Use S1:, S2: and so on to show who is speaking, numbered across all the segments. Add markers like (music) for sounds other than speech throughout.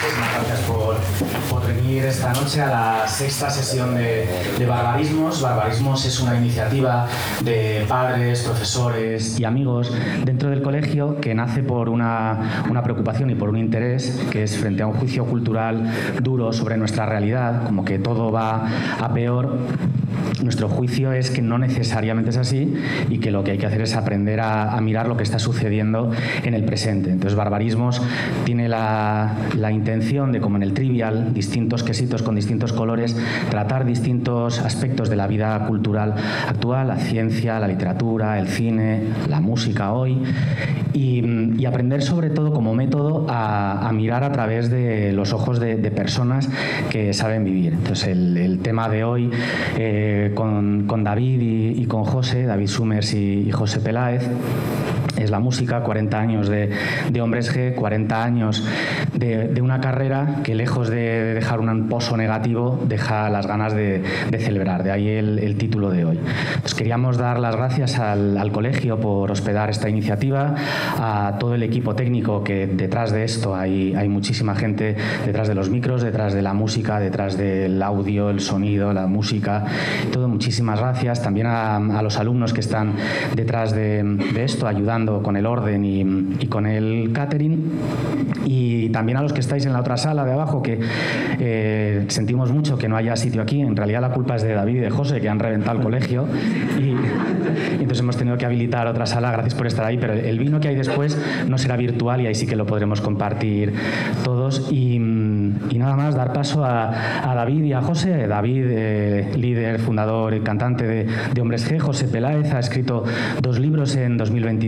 S1: Muchísimas gracias por, por, venir esta noche a la sexta sesión de, de, Barbarismos. Barbarismos es una iniciativa de padres, profesores y amigos dentro del colegio que nace por una, una preocupación y por un interés que es frente a un juicio cultural duro sobre nuestra realidad, como que todo va a peor nuestro juicio es que no necesariamente es así y que lo que hay que hacer es aprender a, mirar lo que está sucediendo en el presente. Entonces, Barbarismos tiene la, intención de, como en el trivial, distintos quesitos con distintos colores, tratar distintos aspectos de la vida cultural actual, la ciencia, la literatura, el cine, la música hoy, y, aprender sobre todo como método a, mirar a través de los ojos de, personas que saben vivir. Entonces, el, tema de hoy... Eh, con, David y, con José, David Summers y, José Peláez, es la música, 40 años de, Hombres G, 40 años de, una carrera que lejos de dejar un pozo negativo, deja las ganas de, celebrar, de ahí el, título de hoy. queríamos dar las gracias al, colegio por hospedar esta iniciativa, a todo el equipo técnico que detrás de esto hay, hay muchísima gente, detrás de los micros, detrás de la música, detrás del audio, el sonido, la música, todo, muchísimas gracias. También a, los alumnos que están detrás de, de esto, ayudando con el orden y, con el catering. Y también a los que estáis en la otra sala de abajo, que eh, sentimos mucho que no haya sitio aquí. En realidad la culpa es de David y de José, que han reventado el colegio. Y, entonces hemos tenido que habilitar otra sala. Gracias por estar ahí. Pero el vino que hay después no será virtual y ahí sí que lo podremos compartir todos. Y, nada más, dar paso a, David y a José. David, eh, líder, fundador y cantante de, de Hombres G. José Peláez ha escrito dos libros en 2023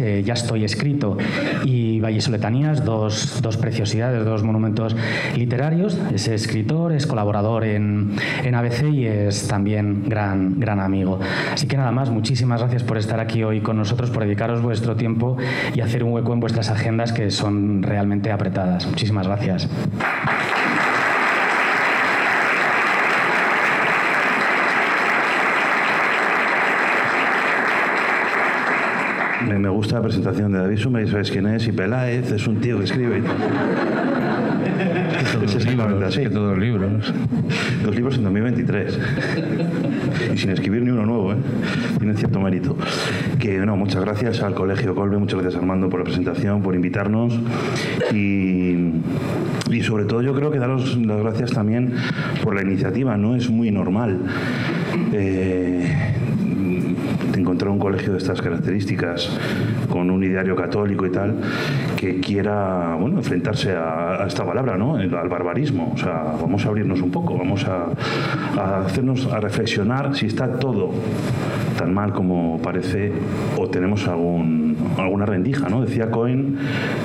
S1: eh, ya estoy escrito y Vallesoletanías, dos, dos preciosidades, dos monumentos literarios. Es escritor, es colaborador en, en ABC y es también gran, gran amigo. Así que nada más, muchísimas gracias por estar aquí hoy con nosotros, por dedicaros vuestro tiempo y hacer un hueco en vuestras agendas que son realmente apretadas. Muchísimas gracias.
S2: Me, gusta la presentación de David Sumer, sabes quién es, y Peláez, es un tío que escribe. (laughs)
S3: Todos libros, que todos libros.
S2: Dos libros en 2023. y sin escribir ni uno nuevo, ¿eh? Tiene cierto mérito. Que, no, muchas gracias al Colegio Colbe, muchas gracias Armando por la presentación, por invitarnos. Y, y sobre todo yo creo que daros las gracias también por la iniciativa, no es muy normal. Eh, encontrar un colegio de estas características con un ideario católico y tal que quiera bueno enfrentarse a, esta palabra no al barbarismo. O sea vamos a abrirnos un poco vamos a, hacernos a reflexionar si está todo tan mal como parece o tenemos algún, alguna rendija, ¿no? Decía Cohen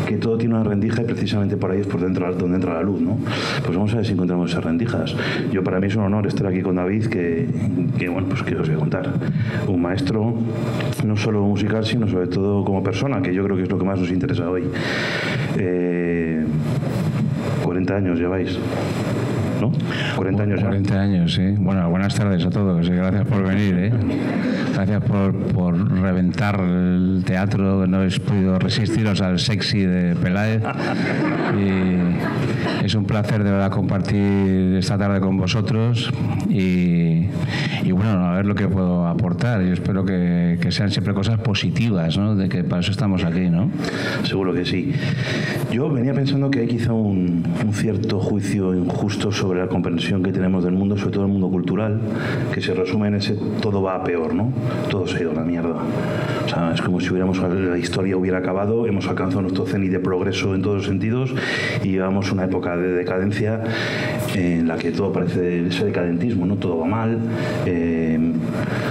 S2: que todo tiene una rendija y precisamente por ahí es por dentro donde entra la luz, ¿no? Pues vamos a ver si encontramos esas rendijas. Yo para mí es un honor estar aquí con David, que, que bueno, pues que os voy a contar. Un maestro, no solo musical, sino sobre todo como persona, que yo creo que es lo que más nos interesa hoy. 40 eh, años lleváis. ¿No?
S3: 40 años 40 años, sí. Bueno, buenas tardes a todos gracias por venir. ¿eh? Gracias por, por, reventar el teatro, no habéis podido resistiros al sexy de Peláez. Y es un placer de verdad compartir esta tarde con vosotros y, y bueno, a ver lo que puedo aportar. Yo espero que, que, sean siempre cosas positivas, ¿no? De que para eso estamos aquí, ¿no?
S2: Seguro que sí. Yo venía pensando que hay quizá un, un cierto juicio injusto sobre la comprensión que tenemos del mundo, sobre todo el mundo cultural, que se resume en ese todo va a peor, ¿no? Todo se ha ido a la mierda. O sea, es como si hubiéramos, la historia hubiera acabado, hemos alcanzado nuestro cenit de progreso en todos los sentidos y llevamos una época de decadencia en la que todo parece ese decadentismo, ¿no? Todo va mal, eh,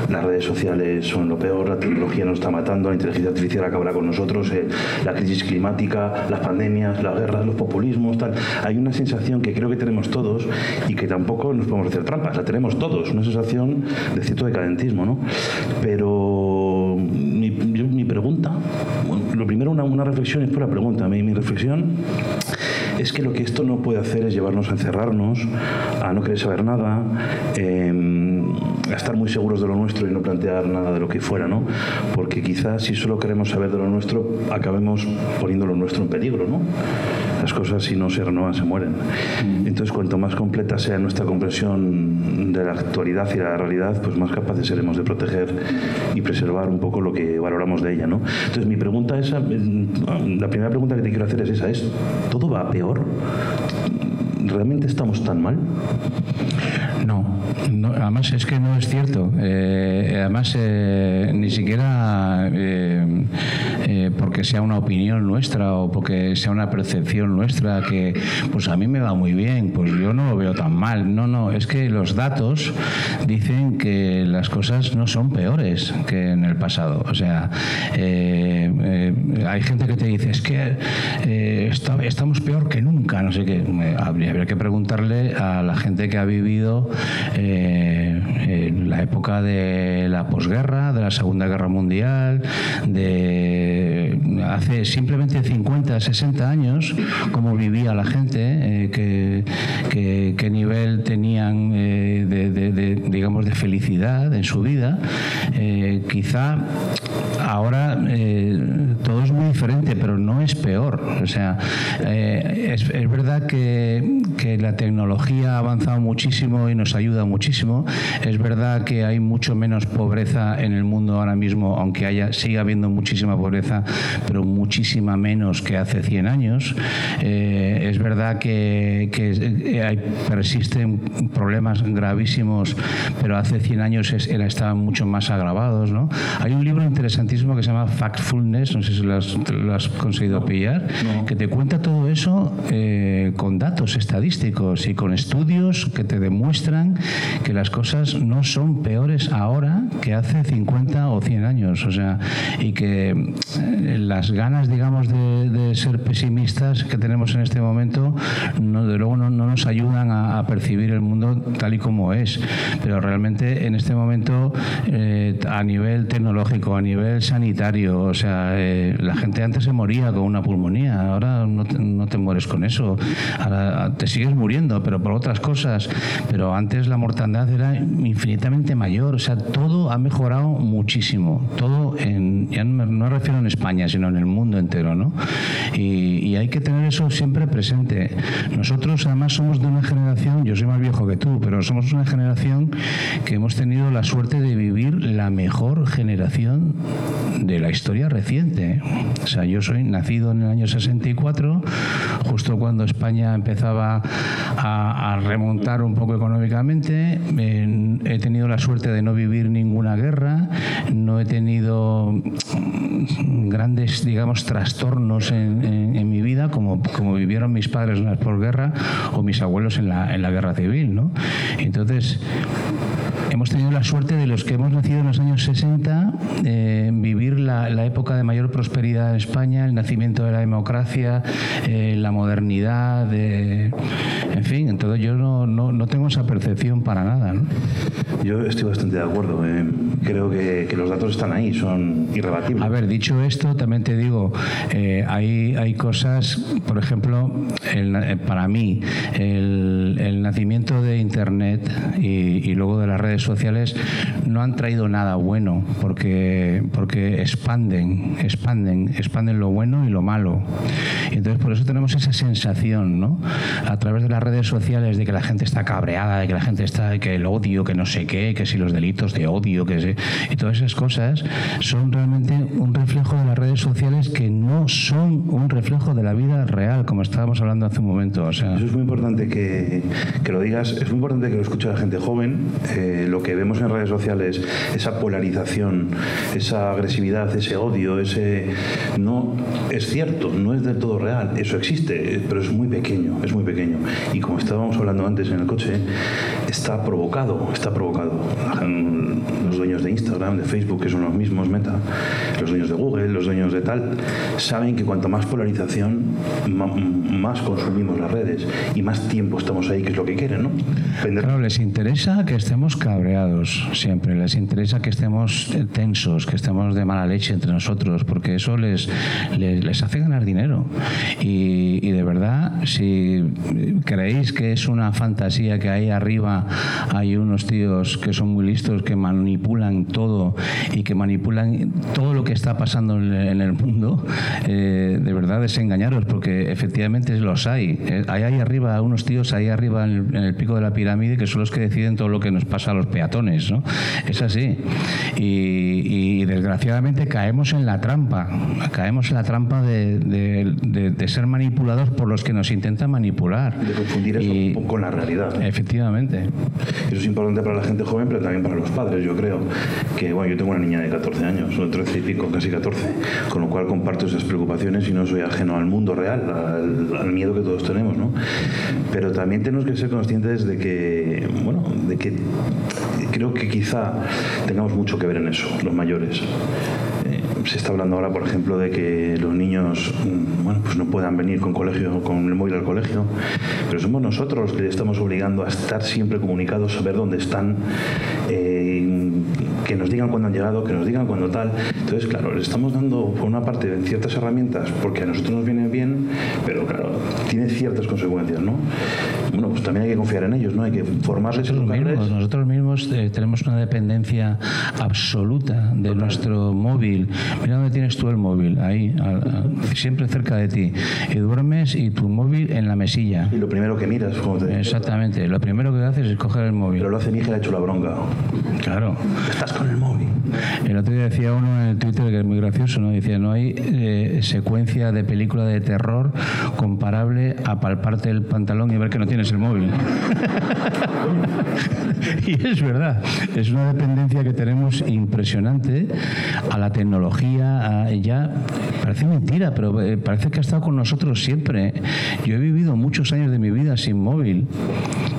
S2: las redes sociales son lo peor, la tecnología nos está matando, la inteligencia artificial acabará con nosotros, eh, la crisis climática, las pandemias, las guerras, los populismos, tal. Hay una sensación que creo que tenemos todos y que tampoco nos podemos hacer trampas, la tenemos todos, una sensación de cierto decadentismo, ¿no? Pero mi, pregunta, lo primero una, una reflexión es por la pregunta, mi, mi reflexión es que lo que esto no puede hacer es llevarnos a encerrarnos, a no querer saber nada, em, estar muy seguros de lo nuestro y no plantear nada de lo que fuera, ¿no? Porque quizás si solo queremos saber de lo nuestro, acabemos poniendo lo nuestro en peligro, ¿no? Las cosas si no se renuevan se mueren. Mm. Entonces, cuanto más completa sea nuestra comprensión de la actualidad y la realidad, pues más capaces seremos de proteger y preservar un poco lo que valoramos de ella. ¿no? Entonces, mi pregunta es, la primera pregunta que te quiero hacer es esa, es, ¿todo va peor? ¿Realmente estamos tan mal?
S3: No, además es que no es cierto. Eh, además, eh, ni siquiera eh, porque sea una opinión nuestra o porque sea una percepción nuestra que, pues a mí me va muy bien, pues yo no lo veo tan mal. No, no, es que los datos dicen que las cosas no son peores que en el pasado. O sea, hay gente que te dice, es que estamos peor que nunca, no sé qué. Habría que preguntarle a la gente que ha vivido eh, en la época de la posguerra, de la Segunda Guerra Mundial, de hace simplemente 50, 60 años, cómo vivía la gente, eh, qué, nivel tenían eh, de, digamos, de felicidad en su vida. quizá ahora todo es muy diferente, pero no es peor. O sea, es, es, verdad que, que la tecnología ha avanzado muchísimo y nos ayuda muchísimo. Es verdad que hay mucho menos pobreza en el mundo ahora mismo, aunque haya, sigue habiendo muchísima pobreza, pero muchísima menos que hace 100 años. Eh, es verdad que, hay, persisten problemas gravísimos, pero hace 100 años estaban mucho más agravados. ¿no? Hay un libro interesantísimo que se llama Factfulness, no sé si lo has, conseguido pillar, que te cuenta todo eso eh, con datos estadísticos y con estudios que te demuestran que las cosas no son peores ahora que hace 50 o 100 años. O sea, y que eh, las ganas, digamos, de, ser pesimistas que tenemos en este momento, no, de luego no, nos ayudan a, percibir el mundo tal y como es. Pero realmente en este momento, eh, a nivel tecnológico, a nivel sanitario, o sea, eh, la gente antes se moría con una pulmonía, ahora no te, no te mueres con eso. Ahora te sigues muriendo, pero por otras cosas. Pero antes la mortandad era infinitamente mayor. O sea, todo ha mejorado muchísimo. Todo, en, ya no me refiero en España, sino en el mundo entero, ¿no? Y, hay que tener eso siempre presente. Nosotros, además, somos de una generación, yo soy más viejo que tú, pero somos una generación que hemos tenido la suerte de vivir la mejor generación de la historia reciente. O sea, yo soy nacido en el año 64, justo cuando España empezaba a, remontar un poco económicamente. he tenido la suerte de no vivir ninguna guerra, no he tenido grandes, digamos, trastornos en, mi vida como, como vivieron mis padres en la posguerra o mis abuelos en la, en la guerra civil. ¿no? Entonces, hemos tenido la suerte de los que hemos nacido en los años 60, eh, vivir la, época de mayor prosperidad en España, el nacimiento de la democracia, eh, la modernidad, en fin, entonces yo no, no, tengo esa percepción para nada.
S2: Yo estoy bastante de acuerdo. Eh. Creo que, los datos están ahí, son irrebatibles.
S3: A ver, dicho esto, también te digo, hay, hay cosas, por ejemplo, para mí, el, nacimiento de Internet y, y luego de las redes sociales no han traído nada bueno porque, porque expanden, expanden, expanden lo bueno y lo malo. Y entonces por eso tenemos esa sensación, ¿no? A través de las redes sociales de que la gente está cabreada, de que la gente está, que el odio, que no sé qué, que si los delitos de odio, que sé, y todas esas cosas son realmente un reflejo de las redes sociales que no son un reflejo de la vida real, como estábamos hablando hace un momento.
S2: Eso es muy importante que, que lo digas, es muy importante que lo escuche la gente joven. Eh, lo que vemos en redes sociales, esa polarización, esa agresividad, ese odio, ese no es cierto, no es del todo real, eso existe, pero es muy pequeño, es muy pequeño. Y como estábamos hablando antes en el coche, está provocado, está provocado. Los dueños de Instagram, de Facebook, que son los mismos, Meta, los dueños de Google, los dueños de tal, saben que cuanto más polarización, más consumimos las redes y más tiempo estamos ahí, que es lo que quieren, ¿no?
S3: Claro, les interesa que estemos cabreados siempre, les interesa que estemos tensos, que estemos de mala leche entre nosotros, porque eso les, les, hace ganar dinero. Y, de verdad, si creéis que es una fantasía que ahí arriba hay unos tíos que son muy listos, que manipulan todo y que manipulan todo lo que está pasando en el mundo, eh, de verdad desengañaros, porque efectivamente los hay. Eh, hay ahí arriba unos tíos, ahí arriba en el, pico de la pirámide, que son los que deciden todo lo que nos pasa a los peatones, ¿no? Es así. Y, desgraciadamente caemos en la trampa, caemos en la trampa de, ser manipulados por los que nos intentan manipular.
S2: De confundir eso con la realidad.
S3: Efectivamente.
S2: Eso es importante para la gente joven, pero también para los padres, yo creo. Que, bueno, yo tengo una niña de 14 años, o 13 y pico, casi 14, con lo cual comparto esas preocupaciones y no soy ajeno al mundo real, al, miedo que todos tenemos, ¿no? Pero también tenemos que ser conscientes de que, bueno, de que creo que quizá tengamos mucho que ver en eso, los mayores se está hablando ahora, por ejemplo, de que los niños mm, bueno, pues no puedan venir con, colegio, con el móvil al colegio, pero somos nosotros los que les estamos obligando a estar siempre comunicados, a ver dónde están, eh, que nos digan cuándo han llegado, que nos digan cuándo tal. Entonces, claro, les estamos dando, por una parte, ciertas herramientas porque a nosotros nos vienen bien, pero claro, tiene ciertas consecuencias, ¿no? Bueno, pues también hay que confiar en ellos, ¿no? Hay que formarles
S3: nosotros mismos, nosotros mismos eh, tenemos una dependencia absoluta de nuestro móvil Mira dónde tienes tú el móvil, ahí, siempre cerca de ti. Y duermes y tu móvil en la mesilla.
S2: Y lo primero que miras, te
S3: Exactamente, lo primero que haces es coger el móvil.
S2: Pero lo hace mi hija, le ha hecho la bronca.
S3: Claro.
S2: Estás con el móvil.
S3: El otro día decía uno en el Twitter que es muy gracioso, ¿no? Decía, no hay eh, secuencia de película de terror comparable a palparte el pantalón y ver que no tienes el móvil. (laughs) y es verdad, es una dependencia que tenemos impresionante a la tecnología, ya parece mentira, pero eh, parece que ha estado con nosotros siempre. Yo he vivido muchos años de mi vida sin móvil.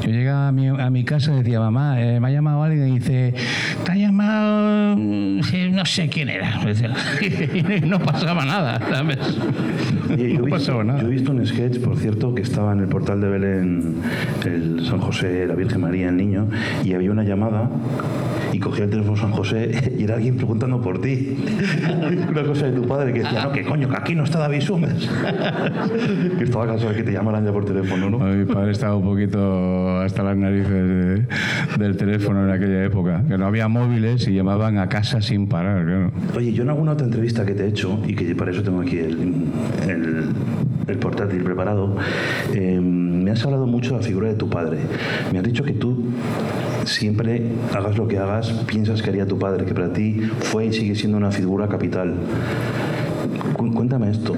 S3: Yo llegaba a mi, a casa y decía, mamá, eh, me ha llamado alguien y dice, te ha llamado, (laughs) no sé quién era. (laughs) no pasaba nada, ¿sabes?
S2: no pasaba nada. Yo he visto un sketch, por cierto, que estaba en el portal de Belén, el San José, la Virgen María, el niño, y había una llamada y cogía el teléfono San José (laughs) y era alguien preguntando por ti. una cosa de tu padre que decía, no, que coño, que aquí no está David Summers. que estaba cansado de que te llamaran ya por teléfono, ¿no?
S3: Mi padre estaba un poquito hasta las narices del teléfono en aquella época, que no había móviles y llamaban a casa sin parar.
S2: Oye, yo en alguna otra entrevista que te he hecho, y que para eso tengo aquí el, el, portátil preparado, eh, me has hablado mucho de la figura de tu padre. Me has dicho que tú siempre, hagas lo que hagas, piensas que haría tu padre, que para ti fue y sigue siendo una figura capital. Cuéntame esto.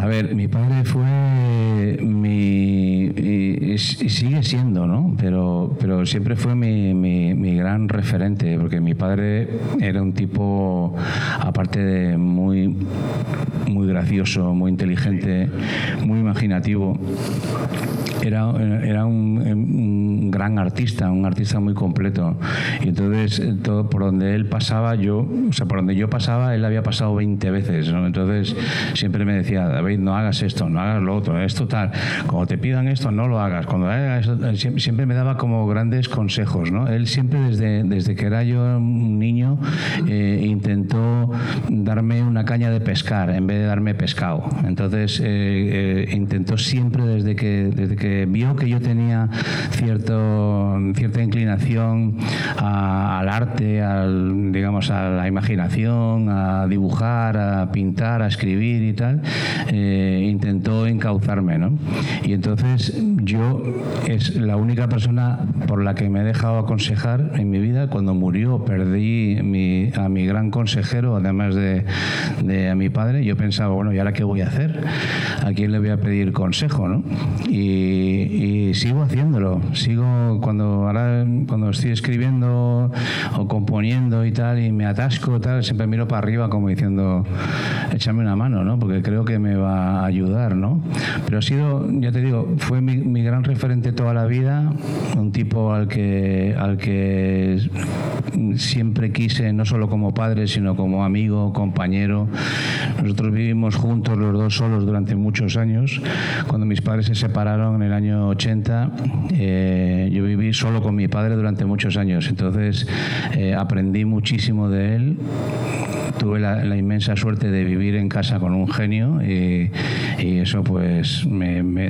S3: A ver, mi padre fue mi. y, sigue siendo, ¿no? Pero, pero siempre fue mi, gran referente, porque mi padre era un tipo, aparte de muy, muy gracioso, muy inteligente, muy imaginativo, era, era un, gran artista, un artista muy completo. Y entonces, todo por donde él pasaba, yo, o sea, por donde yo pasaba, él había pasado 20 veces. ¿no? Entonces, siempre me decía, David, no hagas esto, no hagas lo otro, esto tal. Cuando te pidan esto, no lo hagas. Cuando siempre me daba como grandes consejos. ¿no? Él siempre, desde, desde que era yo un niño, eh, intentó darme una caña de pescar en vez de darme pescado. Entonces, eh, eh, intentó siempre desde que, desde que vio que yo tenía cierto, cierta inclinación al arte, al, digamos, a la imaginación, a dibujar, a pintar, a escribir y tal, eh, intentó encauzarme. ¿no? Y entonces yo es la única persona por la que me he dejado aconsejar en mi vida. Cuando murió perdí a mi gran consejero, además de, a mi padre. Yo pensaba, bueno, ¿y ahora qué voy a hacer? ¿A quién le voy a pedir consejo? ¿no? Y y, sigo haciéndolo. Sigo cuando ahora cuando estoy escribiendo o componiendo y tal y me atasco tal, siempre miro para arriba como diciendo échame una mano, ¿no? Porque creo que me va a ayudar, ¿no? Pero ha sido, ya te digo, fue mi, mi gran referente toda la vida, un tipo al que al que siempre quise no solo como padre, sino como amigo, compañero. Nosotros vivimos juntos los dos solos durante muchos años. Cuando mis padres se separaron en el año 80, eh, yo viví solo con mi padre durante muchos años, entonces eh, aprendí muchísimo de él tuve la, inmensa suerte de vivir en casa con un genio y, eso pues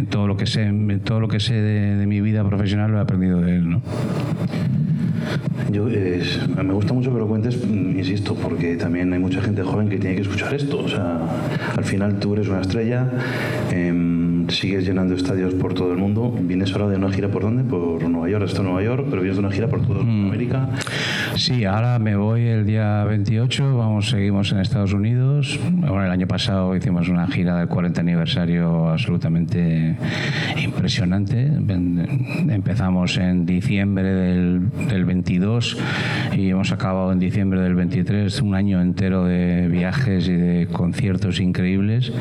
S3: todo lo que sé todo lo que sé de, mi vida profesional lo he aprendido de él ¿no?
S2: Yo, me gusta mucho que lo cuentes, insisto, porque también hay mucha gente joven que tiene que escuchar esto. O sea, al final tú eres una estrella. Em, sigues llenando estadios por todo el mundo. Vienes ahora de una gira por dónde? Por Nueva York, esto Nueva York, pero vienes de una gira por toda mm. América.
S3: Sí, ahora me voy el día 28, vamos, seguimos en Estados Unidos. Bueno, el año pasado hicimos una gira del 40 aniversario absolutamente impresionante. Empezamos en diciembre del, del 22 y hemos acabado en diciembre del 23, un año entero de viajes y de conciertos increíbles.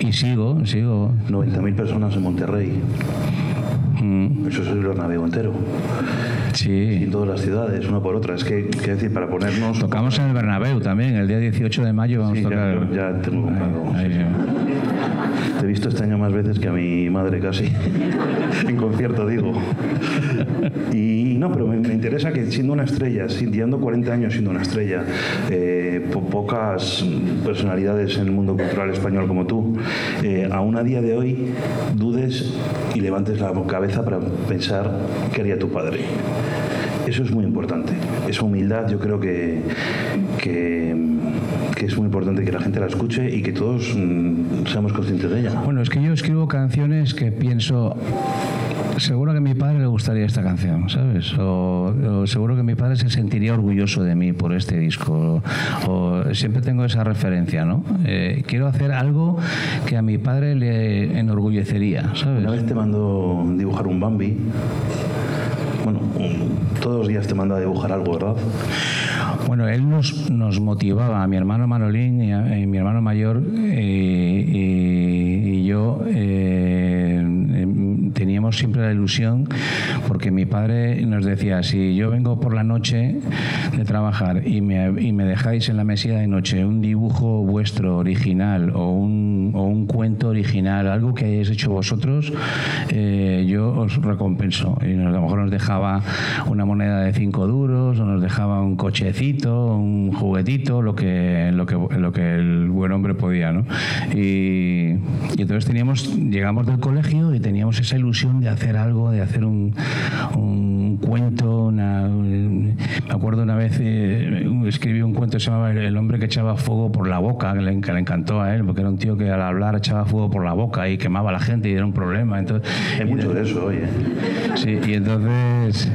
S3: Y sigo, sigo.
S2: 90.000 personas en Monterrey. Mm. Eso es el Bernabéu entero.
S3: Sí.
S2: En todas las ciudades, una por otra. Es que, quiero decir, para ponernos...
S3: Tocamos en el Bernabéu también, el día 18 de mayo vamos a tocar...
S2: Ya, ya tengo comprado. Te he visto este año más veces que a mi madre casi, (laughs) en concierto digo. Y no, pero me, interesa que siendo una estrella, llevando 40 años siendo una estrella, eh, pocas personalidades en el mundo cultural español como tú, eh, aún a día de hoy dudes y levantes la cabeza para pensar qué haría tu padre. Eso es muy importante. Esa humildad yo creo que, que, es muy importante que la gente la escuche y que todos mm, seamos conscientes de ella.
S3: Bueno, es que yo escribo canciones que pienso seguro que a mi padre le gustaría esta canción, ¿sabes? O, seguro que mi padre se sentiría orgulloso de mí por este disco. O, siempre tengo esa referencia, ¿no? Eh, quiero hacer algo que a mi padre le enorgullecería, ¿sabes?
S2: Una vez te mando dibujar un Bambi bueno, todos los días te manda a dibujar algo, ¿verdad?
S3: Bueno, él nos, nos motivaba, a mi hermano Manolín y a, mi hermano mayor eh, y, yo. Eh, siempre la ilusión, porque mi padre nos decía, si yo vengo por la noche de trabajar y me, y me dejáis en la mesilla de noche un dibujo vuestro original o un, o un cuento original, algo que hayáis hecho vosotros, eh, yo os recompenso. Y a lo mejor nos dejaba una moneda de cinco duros, o nos dejaba un cochecito, un juguetito, lo que, lo que, lo que el buen hombre podía. ¿no? Y, y entonces teníamos, llegamos del colegio y teníamos esa ilusión de hacer algo, de hacer un, cuento. me acuerdo una vez, eh, escribí un cuento que se llamaba El hombre que echaba fuego por la boca, que le, encantó a él, porque era un tío que al hablar echaba fuego por la boca y quemaba a la gente y era un problema. Entonces,
S2: Hay mucho de eso, oye.
S3: Sí, y entonces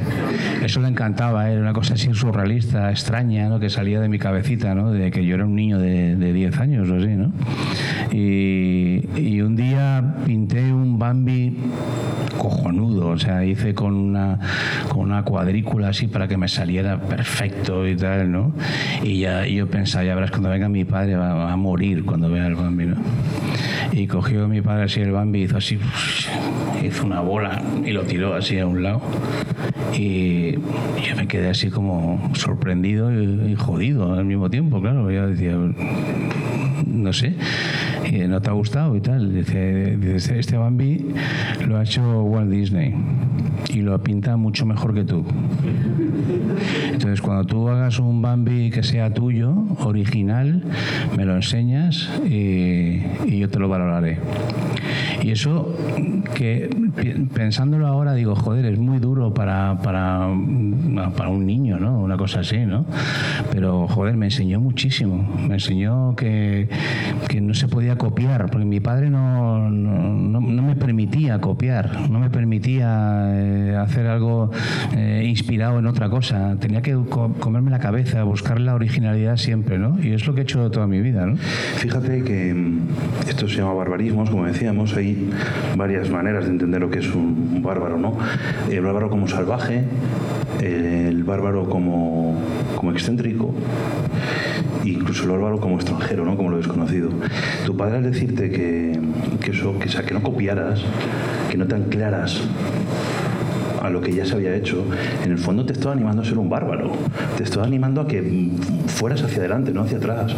S3: eso le encantaba, era una cosa así surrealista, extraña, ¿no? que salía de mi cabecita, ¿no? de que yo era un niño de, de 10 años o así. ¿no? Y, y un día pinté un Bambi cojonudo, o sea, hice con una, con una cuadrícula así para que me saliera perfecto y tal, ¿no? Y ya yo pensaba, ya verás, cuando venga mi padre va, a morir cuando vea el Bambi, ¿no? Y cogió mi padre así el Bambi, hizo así, hizo una bola y lo tiró así a un lado. Y yo me quedé así como sorprendido y, jodido al mismo tiempo, claro. Yo decía, no sé, no te ha gustado y tal. Dice, dice, este Bambi lo ha hecho Walt Disney y lo pinta mucho mejor que tú. Entonces, cuando tú hagas un Bambi que sea tuyo, original, me lo enseñas y, y yo te lo valoraré. Y eso que pensándolo ahora digo, joder, es muy duro para, para, para un niño, ¿no? Una cosa así, ¿no? Pero, joder, me enseñó muchísimo. Me enseñó que, que no se podía copiar, porque mi padre no, no, no me permitía copiar, no me permitía eh, hacer algo eh, inspirado en otra cosa. Tenía que comerme la cabeza, buscar la originalidad siempre, ¿no? Y es lo que he hecho toda mi vida, ¿no?
S2: Fíjate que mm, esto se llama barbarismos, como decíamos, varias maneras de entender lo que es un, bárbaro, ¿no? El bárbaro como salvaje, el bárbaro como, como excéntrico, incluso el bárbaro como extranjero, ¿no? Como lo desconocido. Tu padre al decirte que, que eso, que, sea, que no copiaras, que no te anclaras a lo que ya se había hecho, en el fondo te estaba animando a ser un bárbaro. Te estaba animando a que fueras hacia adelante, no hacia atrás.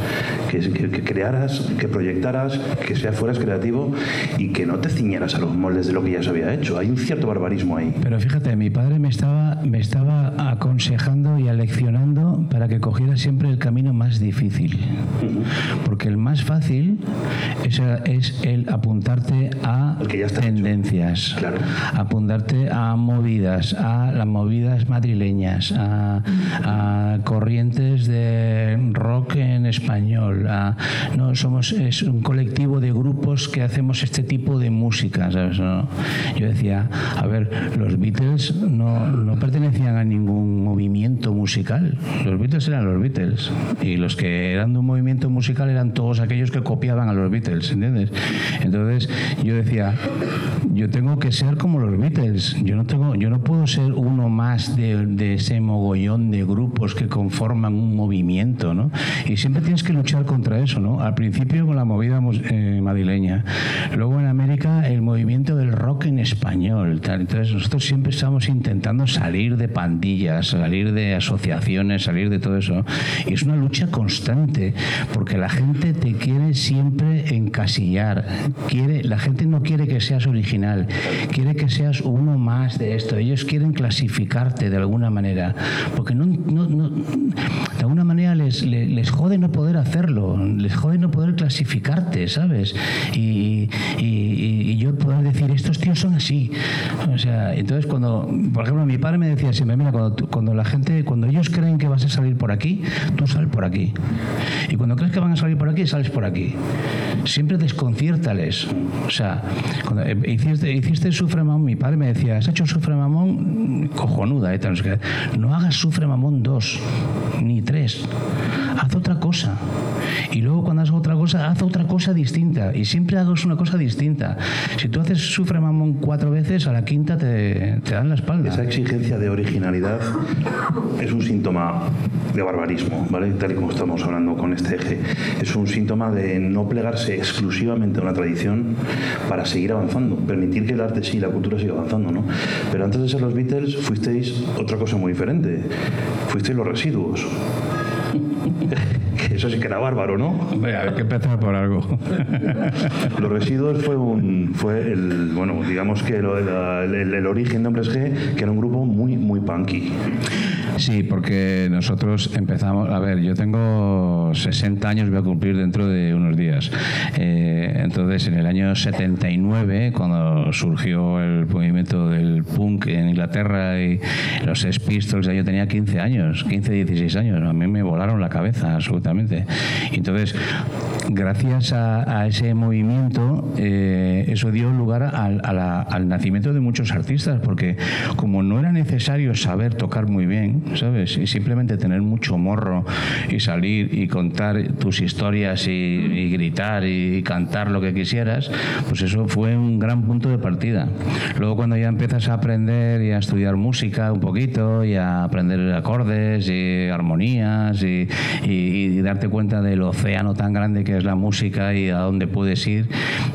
S2: Que, que, crearas, que proyectaras, que seas, fueras creativo y que no te ciñeras a los moldes de lo que ya se había hecho. Hay un cierto barbarismo ahí.
S3: Pero fíjate, mi padre me estaba, me estaba aconsejando y aleccionando para que cogiera siempre el camino más difícil. Porque el más fácil es, es el apuntarte a tendencias, apuntarte a a las movidas madrileñas, a, corrientes de rock en español. no somos es un colectivo de grupos que hacemos este tipo de música. Yo decía, a ver, los Beatles no, no pertenecían a ningún movimiento musical. Los Beatles eran los Beatles y los que eran de un movimiento musical eran todos aquellos que copiaban a los Beatles, ¿entiendes? Entonces yo decía, yo tengo que ser como los Beatles. Yo no tengo, no puedo ser uno más de, ese mogollón de grupos que conforman un movimiento, ¿no? Y siempre tienes que luchar contra eso, ¿no? Al principio con la movida eh, madrileña, luego en América el movimiento del rock en español, Entonces nosotros siempre estamos intentando salir de pandillas, salir de asociaciones, salir de todo eso. Y es una lucha constante, porque la gente te quiere siempre encasillar. Quiere, la gente no quiere que seas original, quiere que seas uno más de esto. Ellos quieren clasificarte de alguna manera, porque no, de alguna manera les, les, jode no poder hacerlo, les jode no poder clasificarte, ¿sabes? Y, y, yo poder decir, estos tíos son así. O sea, entonces cuando, por ejemplo, mi padre me decía siempre, mira, cuando, cuando la gente, cuando ellos creen que vas a salir por aquí, tú sales por aquí. Y cuando crees que van a salir por aquí, sales por aquí. Siempre desconciértales. O sea, cuando eh, hiciste, hiciste Sufre Mamón, mi padre me decía, has hecho Sufre Mamón cojonuda, ¿eh? no hagas Sufre Mamón dos, ni tres. Haz otra cosa. Y luego cuando hagas otra cosa, haz otra cosa distinta. Y siempre hagas una cosa distinta. Si tú haces Sufre Mamón cuatro veces, a la quinta te, te dan la espalda.
S2: Esa exigencia de originalidad es un síntoma de barbarismo, ¿vale? Tal y como estamos hablando con este eje. Es un síntoma de no plegarse exclusivamente a una tradición para seguir avanzando, permitir que el arte sí, la cultura siga avanzando, ¿no? Pero antes de ser los Beatles fuisteis otra cosa muy diferente. Fuisteis los residuos. (laughs) Eso sí que era bárbaro, ¿no?
S3: Venga, hay que empezar por algo. (laughs)
S2: Los residuos fue un fue el bueno, digamos que el, el origen de Hombres G, que era un grupo muy muy punky.
S3: Sí, porque nosotros empezamos, a ver, yo tengo 60 años, voy a cumplir dentro de unos días. Eh, entonces, en el año 79, cuando surgió el movimiento del punk en Inglaterra y los Sex Pistols, yo tenía 15 años, 15, 16 años, a mí me volaron la cabeza absolutamente. Entonces, gracias a, ese movimiento, eh, eso dio lugar al nacimiento de muchos artistas, porque como no era necesario saber tocar muy bien, ¿sabes? Y simplemente tener mucho morro y salir y contar tus historias y, gritar y, cantar lo que quisieras, pues eso fue un gran punto de partida. Luego cuando ya empiezas a aprender y a estudiar música un poquito y a aprender acordes y armonías y, darte cuenta del océano tan grande que es la música y a dónde puedes ir,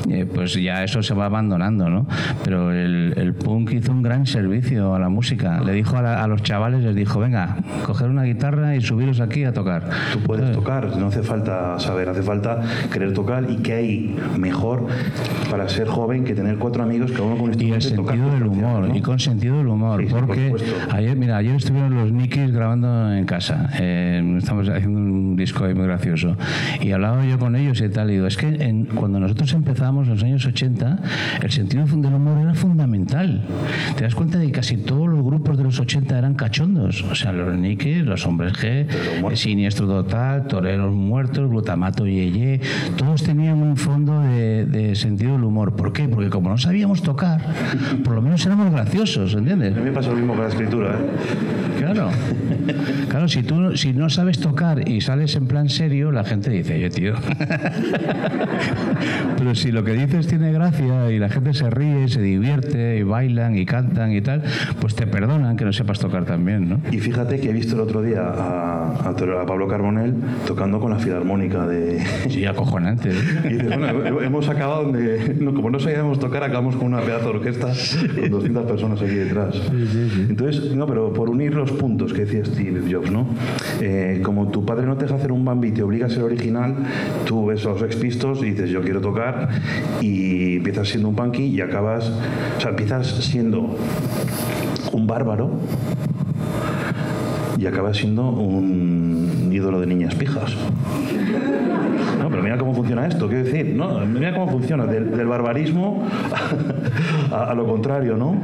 S3: eh, pues ya eso se va abandonando, ¿no? Pero el, punk hizo un gran servicio a la música. Le dijo a, a los chavales, les dijo, venga, coger una guitarra y subiros aquí a tocar.
S2: Tú puedes tocar, no hace falta saber, hace falta querer tocar y que hay mejor para ser joven que tener cuatro amigos que uno con
S3: Y el sentido del humor, y con sentido del humor, porque ayer, mira, ayer estuvieron los Nikis grabando en casa, eh, estamos haciendo un disco ahí muy gracioso, y hablaba yo con ellos y tal, y digo, es que cuando nosotros empezamos en los años 80, el sentido del humor era fundamental. Te das cuenta de que casi todos los grupos de los 80 eran cachondos. O sea, los Nikis, los hombres G, el Siniestro Total, Toreros Muertos, Glutamato Yeye, todos tenían un fondo de, sentido del humor. ¿Por qué? Porque como no sabíamos tocar, por lo menos éramos graciosos, ¿entiendes?
S2: A mí me pasa lo mismo con la escritura. ¿eh?
S3: Claro. Claro, si tú si no sabes tocar, y sales en plan serio, la gente dice, yo tío. (laughs) Pero si lo que dices tiene gracia y la gente se ríe, se divierte y bailan y cantan y tal, pues te perdonan que no sepas tocar también, ¿no?
S2: Y fíjate que he visto el otro día a, a Pablo Carbonell tocando con la filarmónica de... (laughs)
S3: Sí, acojonante. ¿eh?
S2: Y dices, bueno, hemos acabado donde, como no sabíamos tocar, acabamos con una pedazo de orquesta con 200 personas aquí detrás. Entonces, no, pero por unir los puntos que decía Steve Jobs, ¿no? Eh, como tu padre no te deja hacer un Bambi y te obliga a ser original, tú ves a los expistos y dices, yo quiero tocar, y empiezas siendo un punky y acabas, o sea, empiezas siendo un bárbaro y acabas siendo un ídolo de niñas pijas. No, pero mira cómo funciona esto, quiero decir, no, mira cómo funciona, del, barbarismo a, lo contrario, ¿no?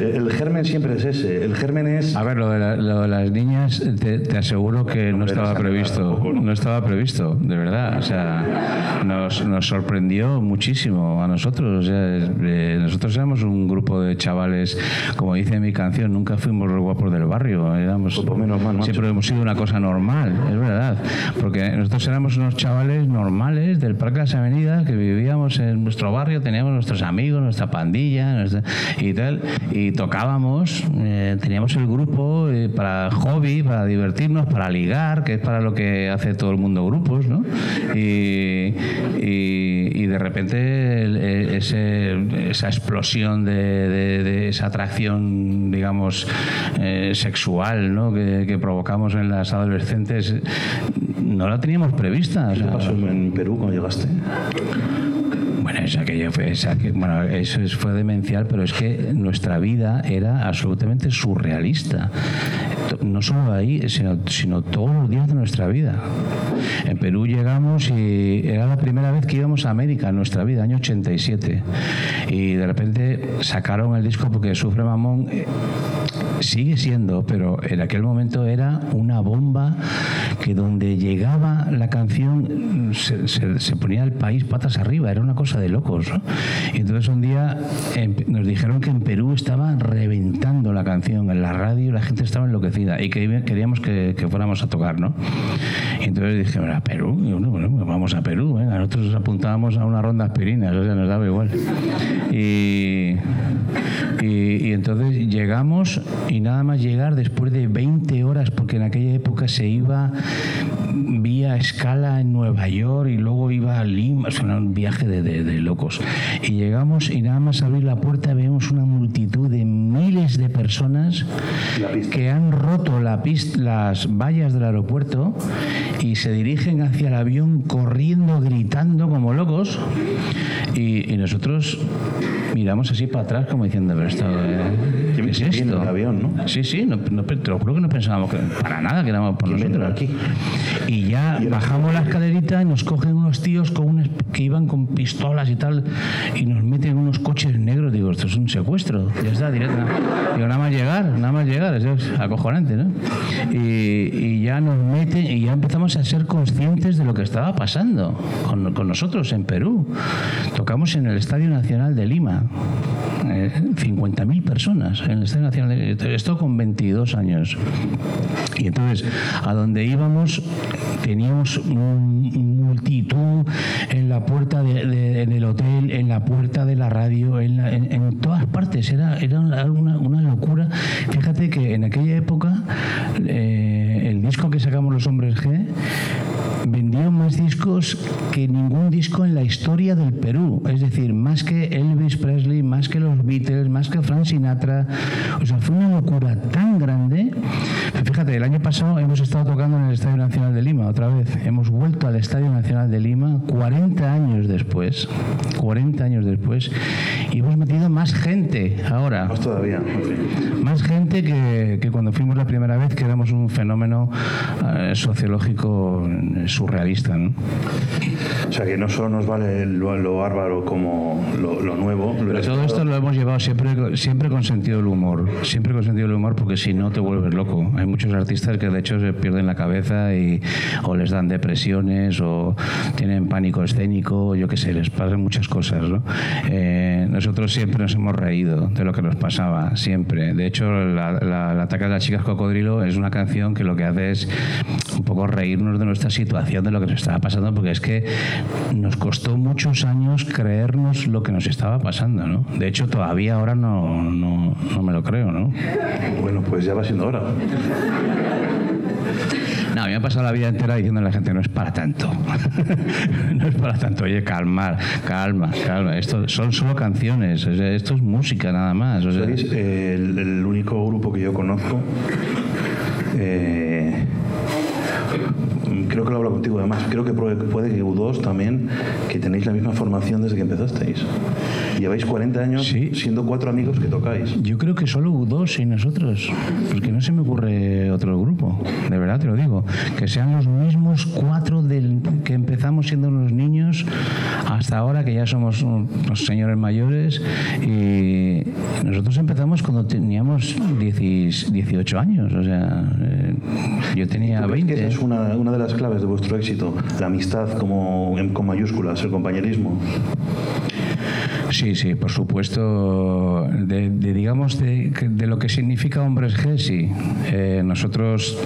S2: El germen siempre es ese, el germen es...
S3: A ver, lo de, las niñas, te, aseguro que no, estaba previsto, ¿no? estaba previsto, de verdad, o sea, nos, sorprendió muchísimo a nosotros, eh, nosotros éramos un grupo de chavales, como dice mi canción, nunca fuimos los guapos del barrio, éramos, siempre hemos sido una cosa normal, es verdad, porque nosotros éramos unos chavales normales del Parque de las Avenidas que vivíamos en nuestro barrio, teníamos nuestros amigos, nuestra pandilla y tal, y tocábamos, eh, teníamos el grupo eh, para hobby, para divertirnos, para ligar, que es para lo que hace todo el mundo grupos, ¿no? Y, de repente esa explosión de, esa atracción, digamos, eh, sexual, ¿no? Que, que provocamos en las adolescentes, no la teníamos prevista
S2: ¿Qué pasó en Perú cuando llegaste?
S3: Bueno, esa que fue, bueno, eso fue demencial, pero es que nuestra vida era absolutamente surrealista. No solo ahí, sino, sino todos los días de nuestra vida. En Perú llegamos y era la primera vez que íbamos a América en nuestra vida, año 87. Y de repente sacaron el disco porque Sufre Mamón eh, sigue siendo, pero en aquel momento era una bomba que donde llegaba la canción se, ponía el país patas arriba, era una cosa de locos. Y entonces un día nos dijeron que en Perú estaba reventando la canción en la radio, la gente estaba enloquecida y que queríamos que, fuéramos a tocar, ¿no? Y entonces dije, a Perú, y bueno, pues vamos a Perú, venga, nosotros apuntábamos a una ronda aspirinas, o sea, nos daba igual. Y, y, y entonces llegamos y nada más llegar después de 20 horas, porque en aquella época se iba vía escala en Nueva York y luego iba a Lima, o un viaje de, de, locos. Y llegamos y nada más abrir la puerta vemos una multitud de miles de personas que han roto la pista, las vallas del aeropuerto y se dirigen hacia el avión corriendo, gritando como locos. Y, y nosotros miramos así para atrás como diciendo, pero esto, eh, ¿qué es esto?
S2: El avión, ¿no?
S3: Sí, sí, no, te lo juro que no pensábamos que para nada que éramos por nosotros.
S2: Aquí?
S3: Y ya bajamos la escalerita y nos cogen unos tíos con que iban con pistolas y tal y nos meten unos coches negros. Digo, esto es un secuestro. Ya está, directo. Digo, nada más llegar, nada más llegar. Eso es acojonante, ¿no? Y, y, ya nos meten y ya empezamos a ser conscientes de lo que estaba pasando con, con nosotros en Perú. Tocamos en el Estadio Nacional de Lima 50.000 eh, personas en el Estadio Nacional. Esto con 22 años. Y entonces, a donde íbamos, teníamos un, multitud en la puerta de, en el hotel, en la puerta de la radio, en, todas partes. Era, era una, una, locura. Fíjate que en aquella época, eh, disco que sacamos los hombres G vendió más discos que ningún disco en la historia del Perú. Es decir, más que Elvis Presley, más que los Beatles, más que Frank Sinatra. O sea, fue una locura tan grande. Fíjate, el año pasado hemos estado tocando en el Estadio Nacional de Lima otra vez. Hemos vuelto al Estadio Nacional de Lima 40 años después. 40 años después. Y hemos metido más gente ahora.
S2: Más todavía.
S3: Más gente que, que cuando fuimos la primera vez, que éramos un fenómeno eh, sociológico surrealista. ¿no?
S2: O sea que no solo nos vale lo, bárbaro como lo, nuevo.
S3: Pero todo esto lo hemos llevado siempre, siempre con sentido del humor. Siempre con sentido del humor porque si no te vuelves loco. Hay muchos artistas que de hecho se pierden la cabeza y o les dan depresiones o tienen pánico escénico, yo qué sé, les pasan muchas cosas. ¿no? Eh, nosotros siempre nos hemos reído de lo que nos pasaba, siempre. De hecho, la, la, la Ataque de las Chicas Cocodrilo es una canción que lo que hace es un poco reírnos de nuestra situación, de lo que nos estaba pasando, porque es que nos costó muchos años creernos lo que nos estaba pasando, ¿no? De hecho, todavía ahora no, no, no me lo creo, ¿no?
S2: Bueno, pues ya va siendo hora.
S3: No, me ha pasado la vida entera diciendo a la gente, no es para tanto. (laughs) no es para tanto. Oye, calmar, calma, calma. Esto son solo canciones, esto es música nada más. O
S2: el, único grupo que yo conozco eh, lo hablo contigo además, creo que puede que U2 también, que tenéis la misma formación desde que empezasteis. Lleváis 40 años siendo cuatro amigos que tocáis.
S3: Yo creo que solo U2 y nosotros, porque no se me ocurre otro grupo, de verdad te lo digo, que sean los mismos cuatro del que empezamos siendo unos niños hasta ahora que ya somos unos señores mayores y nosotros empezamos cuando teníamos 18 años, o sea, eh, yo tenía 20.
S2: esa es una, una de las claves vuestro éxito, la amistad como con mayúsculas, el compañerismo.
S3: Sí, sí, por supuesto. De, digamos, de, lo que significa Hombres G, sí. Eh, nosotros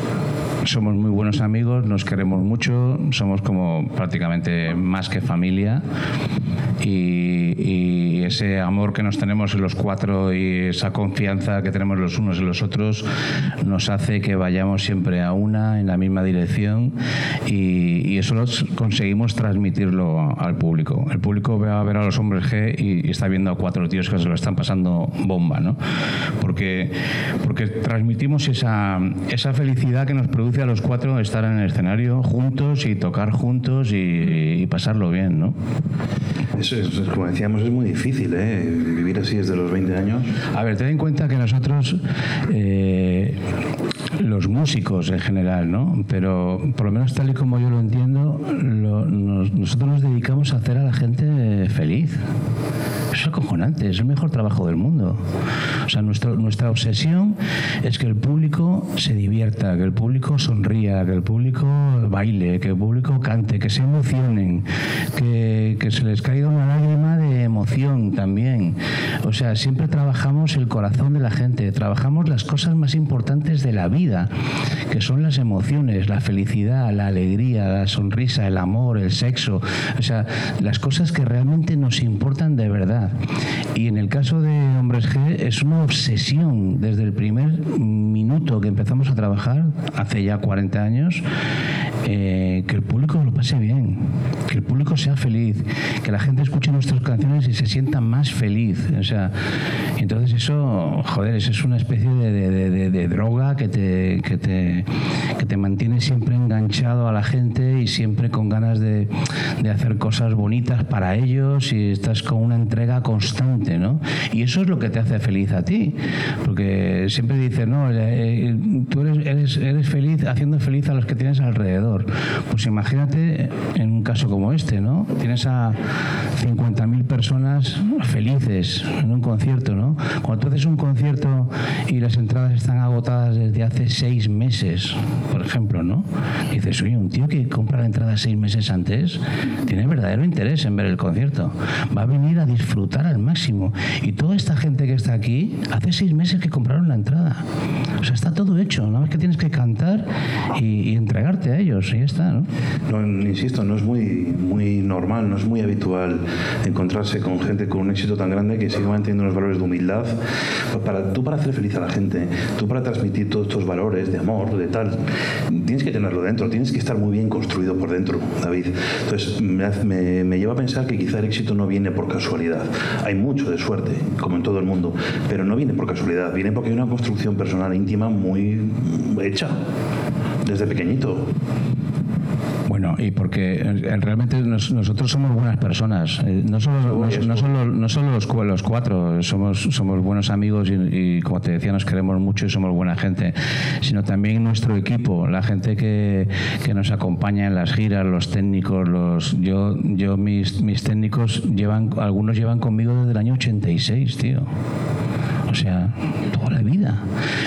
S3: somos muy buenos amigos, nos queremos mucho, somos como prácticamente más que familia y, ese amor que nos tenemos los cuatro y esa confianza que tenemos los unos en los otros nos hace que vayamos siempre a una, en la misma dirección y, eso lo conseguimos transmitirlo al público. El público va a ver a los hombres G y, está viendo a cuatro tíos que se lo están pasando bomba, ¿no? Porque, porque transmitimos esa, esa felicidad que nos produce a los cuatro estar en el escenario juntos y tocar juntos y, pasarlo bien, ¿no?
S2: Eso es, como decíamos, es muy difícil, ¿eh? Vivir así desde los 20 años.
S3: A ver, ten en cuenta que nosotros, eh, los músicos en general, ¿no? Pero por lo menos tal y como yo lo entiendo, nosotros nos dedicamos a hacer a la gente feliz es acojonante, es el mejor trabajo del mundo. O sea, nuestra obsesión es que el público se divierta, que el público sonría, que el público baile, que el público cante, que se emocionen, que, que se les caiga una lágrima de emoción también. O sea, siempre trabajamos el corazón de la gente, trabajamos las cosas más importantes de la vida, que son las emociones, la felicidad, la alegría, la sonrisa, el amor, el sexo. O sea, las cosas que realmente nos importan de verdad. Y en el caso de Hombres G es una obsesión desde el primer minuto que empezamos a trabajar, hace ya 40 años, eh, que el público lo pase bien, que el público sea feliz, que la gente escuche nuestras canciones y se sienta más feliz. O sea, entonces eso, joder, eso es una especie de, droga que te, que, te, que te mantiene siempre enganchado a la gente y siempre con ganas de, de hacer cosas bonitas para ellos y estás con una entrega constante, ¿no? Y eso es lo que te hace feliz a ti, porque siempre dices, no, eh, tú eres, eres, eres feliz haciendo feliz a los que tienes alrededor. Pues imagínate en un caso como este, ¿no? Tienes a 50.000 personas felices en un concierto, ¿no? Cuando tú haces un concierto y las entradas están agotadas desde hace seis meses, por ejemplo, ¿no? dices, oye, un tío que compra la entrada seis meses antes tiene verdadero interés en ver el concierto. Va a venir a disfrutar al máximo. Y toda esta gente que está aquí, hace seis meses que compraron la entrada. O sea, está todo hecho. Nada más que tienes que cantar y, entregarte a ellos. Y está, ¿no?
S2: ¿no? Insisto, no es muy, muy normal, no es muy habitual encontrarse con gente con un éxito tan grande que sigue manteniendo unos valores de humildad. Para, tú para hacer feliz a la gente, tú para transmitir todos estos valores de amor, de tal, tienes que tenerlo dentro, tienes que estar muy bien construido por dentro, David. Entonces, me, me lleva a pensar que quizá el éxito no viene por casualidad. Hay mucho de suerte, como en todo el mundo, pero no viene por casualidad, viene porque hay una construcción personal íntima muy hecha desde pequeñito.
S3: Bueno, y porque eh, realmente nosotros somos buenas personas. Eh, no solo, no, solo, no solo los, los, cuatro, somos, somos buenos amigos y, como te decía, nos queremos mucho y somos buena gente, sino también nuestro equipo, la gente que, que nos acompaña en las giras, los técnicos, los yo, yo mis, mis técnicos llevan, algunos llevan conmigo desde el año 86, tío. O sea, toda la vida.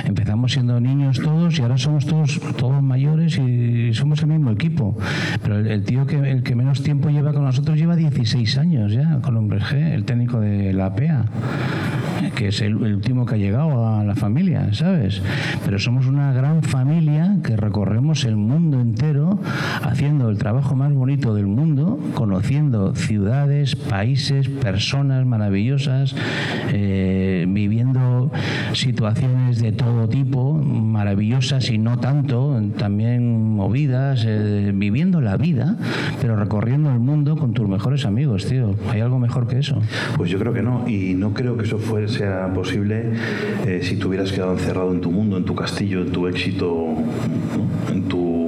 S3: Empezamos siendo niños todos y ahora somos todos, todos mayores y somos el mismo equipo. Pero el, tío que, el que menos tiempo lleva con nosotros lleva 16 años ya, con Hombres G, el técnico de la APEA que es el, último que ha llegado a la familia, ¿sabes? Pero somos una gran familia que recorremos el mundo entero haciendo el trabajo más bonito del mundo, conociendo ciudades, países, personas maravillosas, eh, viviendo situaciones de todo tipo, maravillosas y no tanto, también movidas, eh, viviendo la vida, pero recorriendo el mundo con tus mejores amigos, tío. ¿Hay algo mejor que eso?
S2: Pues yo creo que no, y no creo que eso fuese sea posible eh, si te hubieras quedado encerrado en tu mundo, en tu castillo, en tu éxito, en tu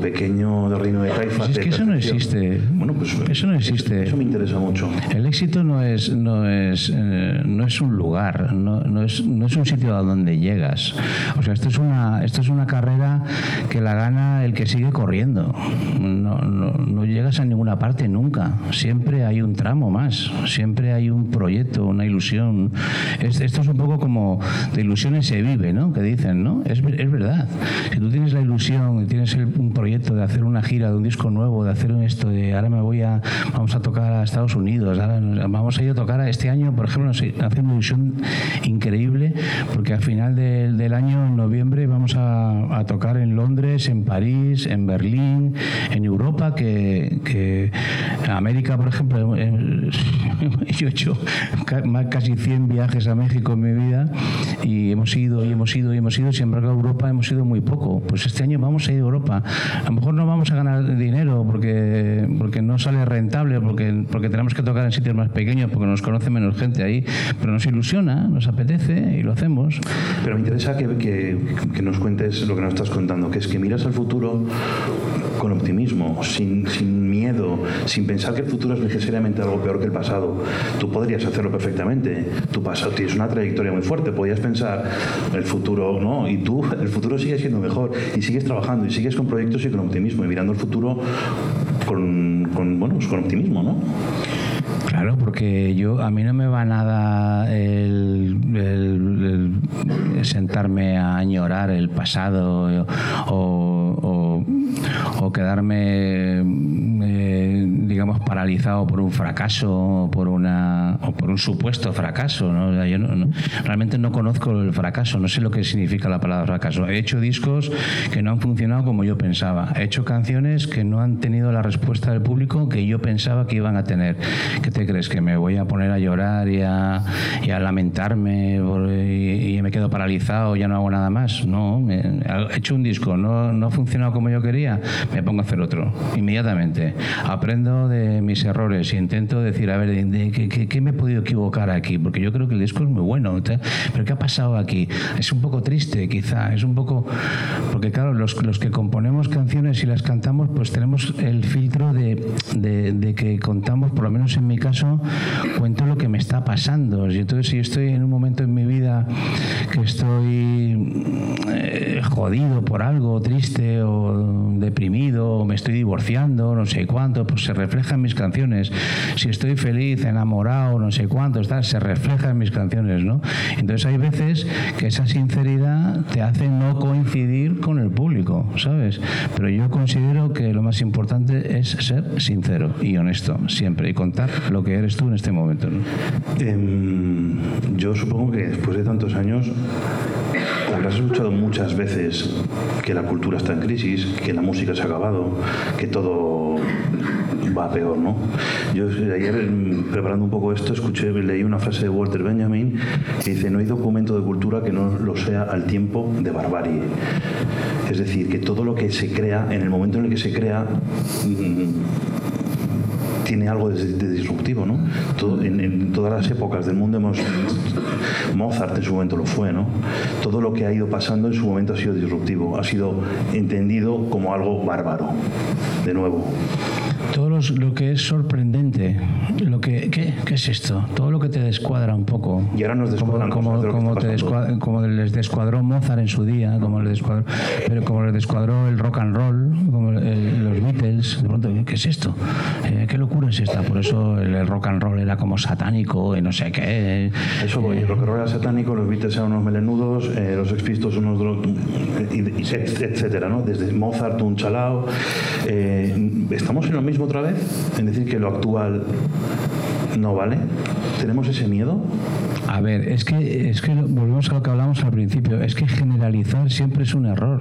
S2: pequeño reino de Caifás.
S3: Pues es que eso no existe. Bueno, pues eso no existe.
S2: Eso, me interesa mucho.
S3: El éxito no es no es eh, no es un lugar, no, no, es, no es un sitio a donde llegas. O sea, esto es una esto es una carrera que la gana el que sigue corriendo. No, no, no llegas a ninguna parte nunca. Siempre hay un tramo más. Siempre hay un proyecto, una ilusión. esto es un poco como de ilusiones se vive, ¿no? Que dicen, ¿no? Es, es verdad. Si tú tienes la ilusión y tienes el, un proyecto de hacer una gira de un disco nuevo, de hacer esto, de ahora me voy a, vamos a tocar a Estados Unidos, ahora vamos a ir a tocar a este año, por ejemplo, nos hace una ilusión increíble, porque al final del año, en noviembre, vamos a, tocar en Londres, en París, en Berlín, en Europa, que, que América, por ejemplo, (laughs) yo he hecho casi 100 viajes a México en mi vida y hemos ido y hemos ido y hemos ido, sin embargo a Europa hemos ido muy poco. Pues este año vamos a ir a Europa a lo mejor no vamos a ganar dinero porque, porque no sale rentable, porque, porque tenemos que tocar en sitios más pequeños, porque nos conoce menos gente ahí, pero nos ilusiona, nos apetece y lo hacemos.
S2: Pero me interesa que, que, nos cuentes lo que nos estás contando, que es que miras al futuro con optimismo, sin, sin sin pensar que el futuro es necesariamente algo peor que el pasado. Tú podrías hacerlo perfectamente. Tu pasado tienes una trayectoria muy fuerte, podrías pensar el futuro, ¿no? Y tú, (laughs) el futuro sigue siendo mejor y sigues trabajando y sigues con proyectos y con optimismo y mirando el futuro con, bueno, pues con optimismo, ¿no?
S3: Claro, porque yo a mí no me va nada el, sentarme a añorar el pasado o, quedarme digamos paralizado por un fracaso o por una o por un supuesto fracaso ¿no? yo realmente no conozco el fracaso no sé lo que significa la palabra fracaso. He hecho discos que no han funcionado como yo pensaba. He hecho canciones que no han tenido la respuesta del público que yo pensaba que iban a tener. ¿qué te crees que me voy a poner a llorar y a, y a lamentarme y, y, me quedo paralizado ya no hago nada más no he hecho un disco no, no ha funcionado como yo quería me pongo a hacer otro inmediatamente. Aprendo de mis errores y intento decir, a ver, ¿qué, me he podido equivocar aquí? Porque yo creo que el disco es muy bueno, pero ¿qué ha pasado aquí? Es un poco triste, quizá, es un poco... Porque claro, los, los que componemos canciones y las cantamos, pues tenemos el filtro de, de, que contamos, por lo menos en mi caso, cuento lo que me está pasando. Y entonces, si estoy en un momento en mi vida que estoy eh, jodido por algo, triste o deprimido, o me estoy divorciando, no sé cuánto, pues se refleja en mis canciones. Si estoy feliz, enamorado, no sé cuánto, está, se refleja en mis canciones, ¿no? Entonces hay veces que esa sinceridad te hace no coincidir con el público, ¿sabes? Pero yo considero que lo más importante es ser sincero y honesto siempre y contar lo que eres tú en este momento. ¿no?
S2: Em, yo supongo que después de tantos años habrás escuchado muchas veces que la cultura está en crisis, que la música se ha acabado, que todo va peor, ¿no? Yo ayer mm, preparando un poco esto escuché, leí una frase de Walter Benjamin que dice no hay documento de cultura que no lo sea al tiempo de barbarie. Es decir, que todo lo que se crea, en el momento en el que se crea, mm, tiene algo de, disruptivo, ¿no? en, todas las épocas del mundo hemos... Mozart en su momento lo fue, ¿no? Todo lo que ha ido pasando en su momento ha sido disruptivo, ha sido entendido como algo bárbaro, de nuevo
S3: todo lo que es sorprendente, lo que ¿qué, es esto? Todo lo que te descuadra un poco.
S2: Y ahora nos
S3: descuadran como, como, como les descuadró Mozart en su día, como les descuadró, pero como les descuadró el rock and roll, como los Beatles, de pronto, ¿qué es esto? Eh, ¿Qué locura es esta? Por eso el, rock and roll era como satánico y no sé qué.
S2: Eso voy, el rock and roll era satánico, los Beatles eran unos melenudos, eh, los expistos unos etcétera, ¿no? Desde Mozart, un chalao. Eh, estamos en lo mismo otra vez? En decir que lo actual no vale. ¿Tenemos ese miedo?
S3: A ver, es que, es que volvemos a lo que hablamos al principio, es que generalizar siempre es un error,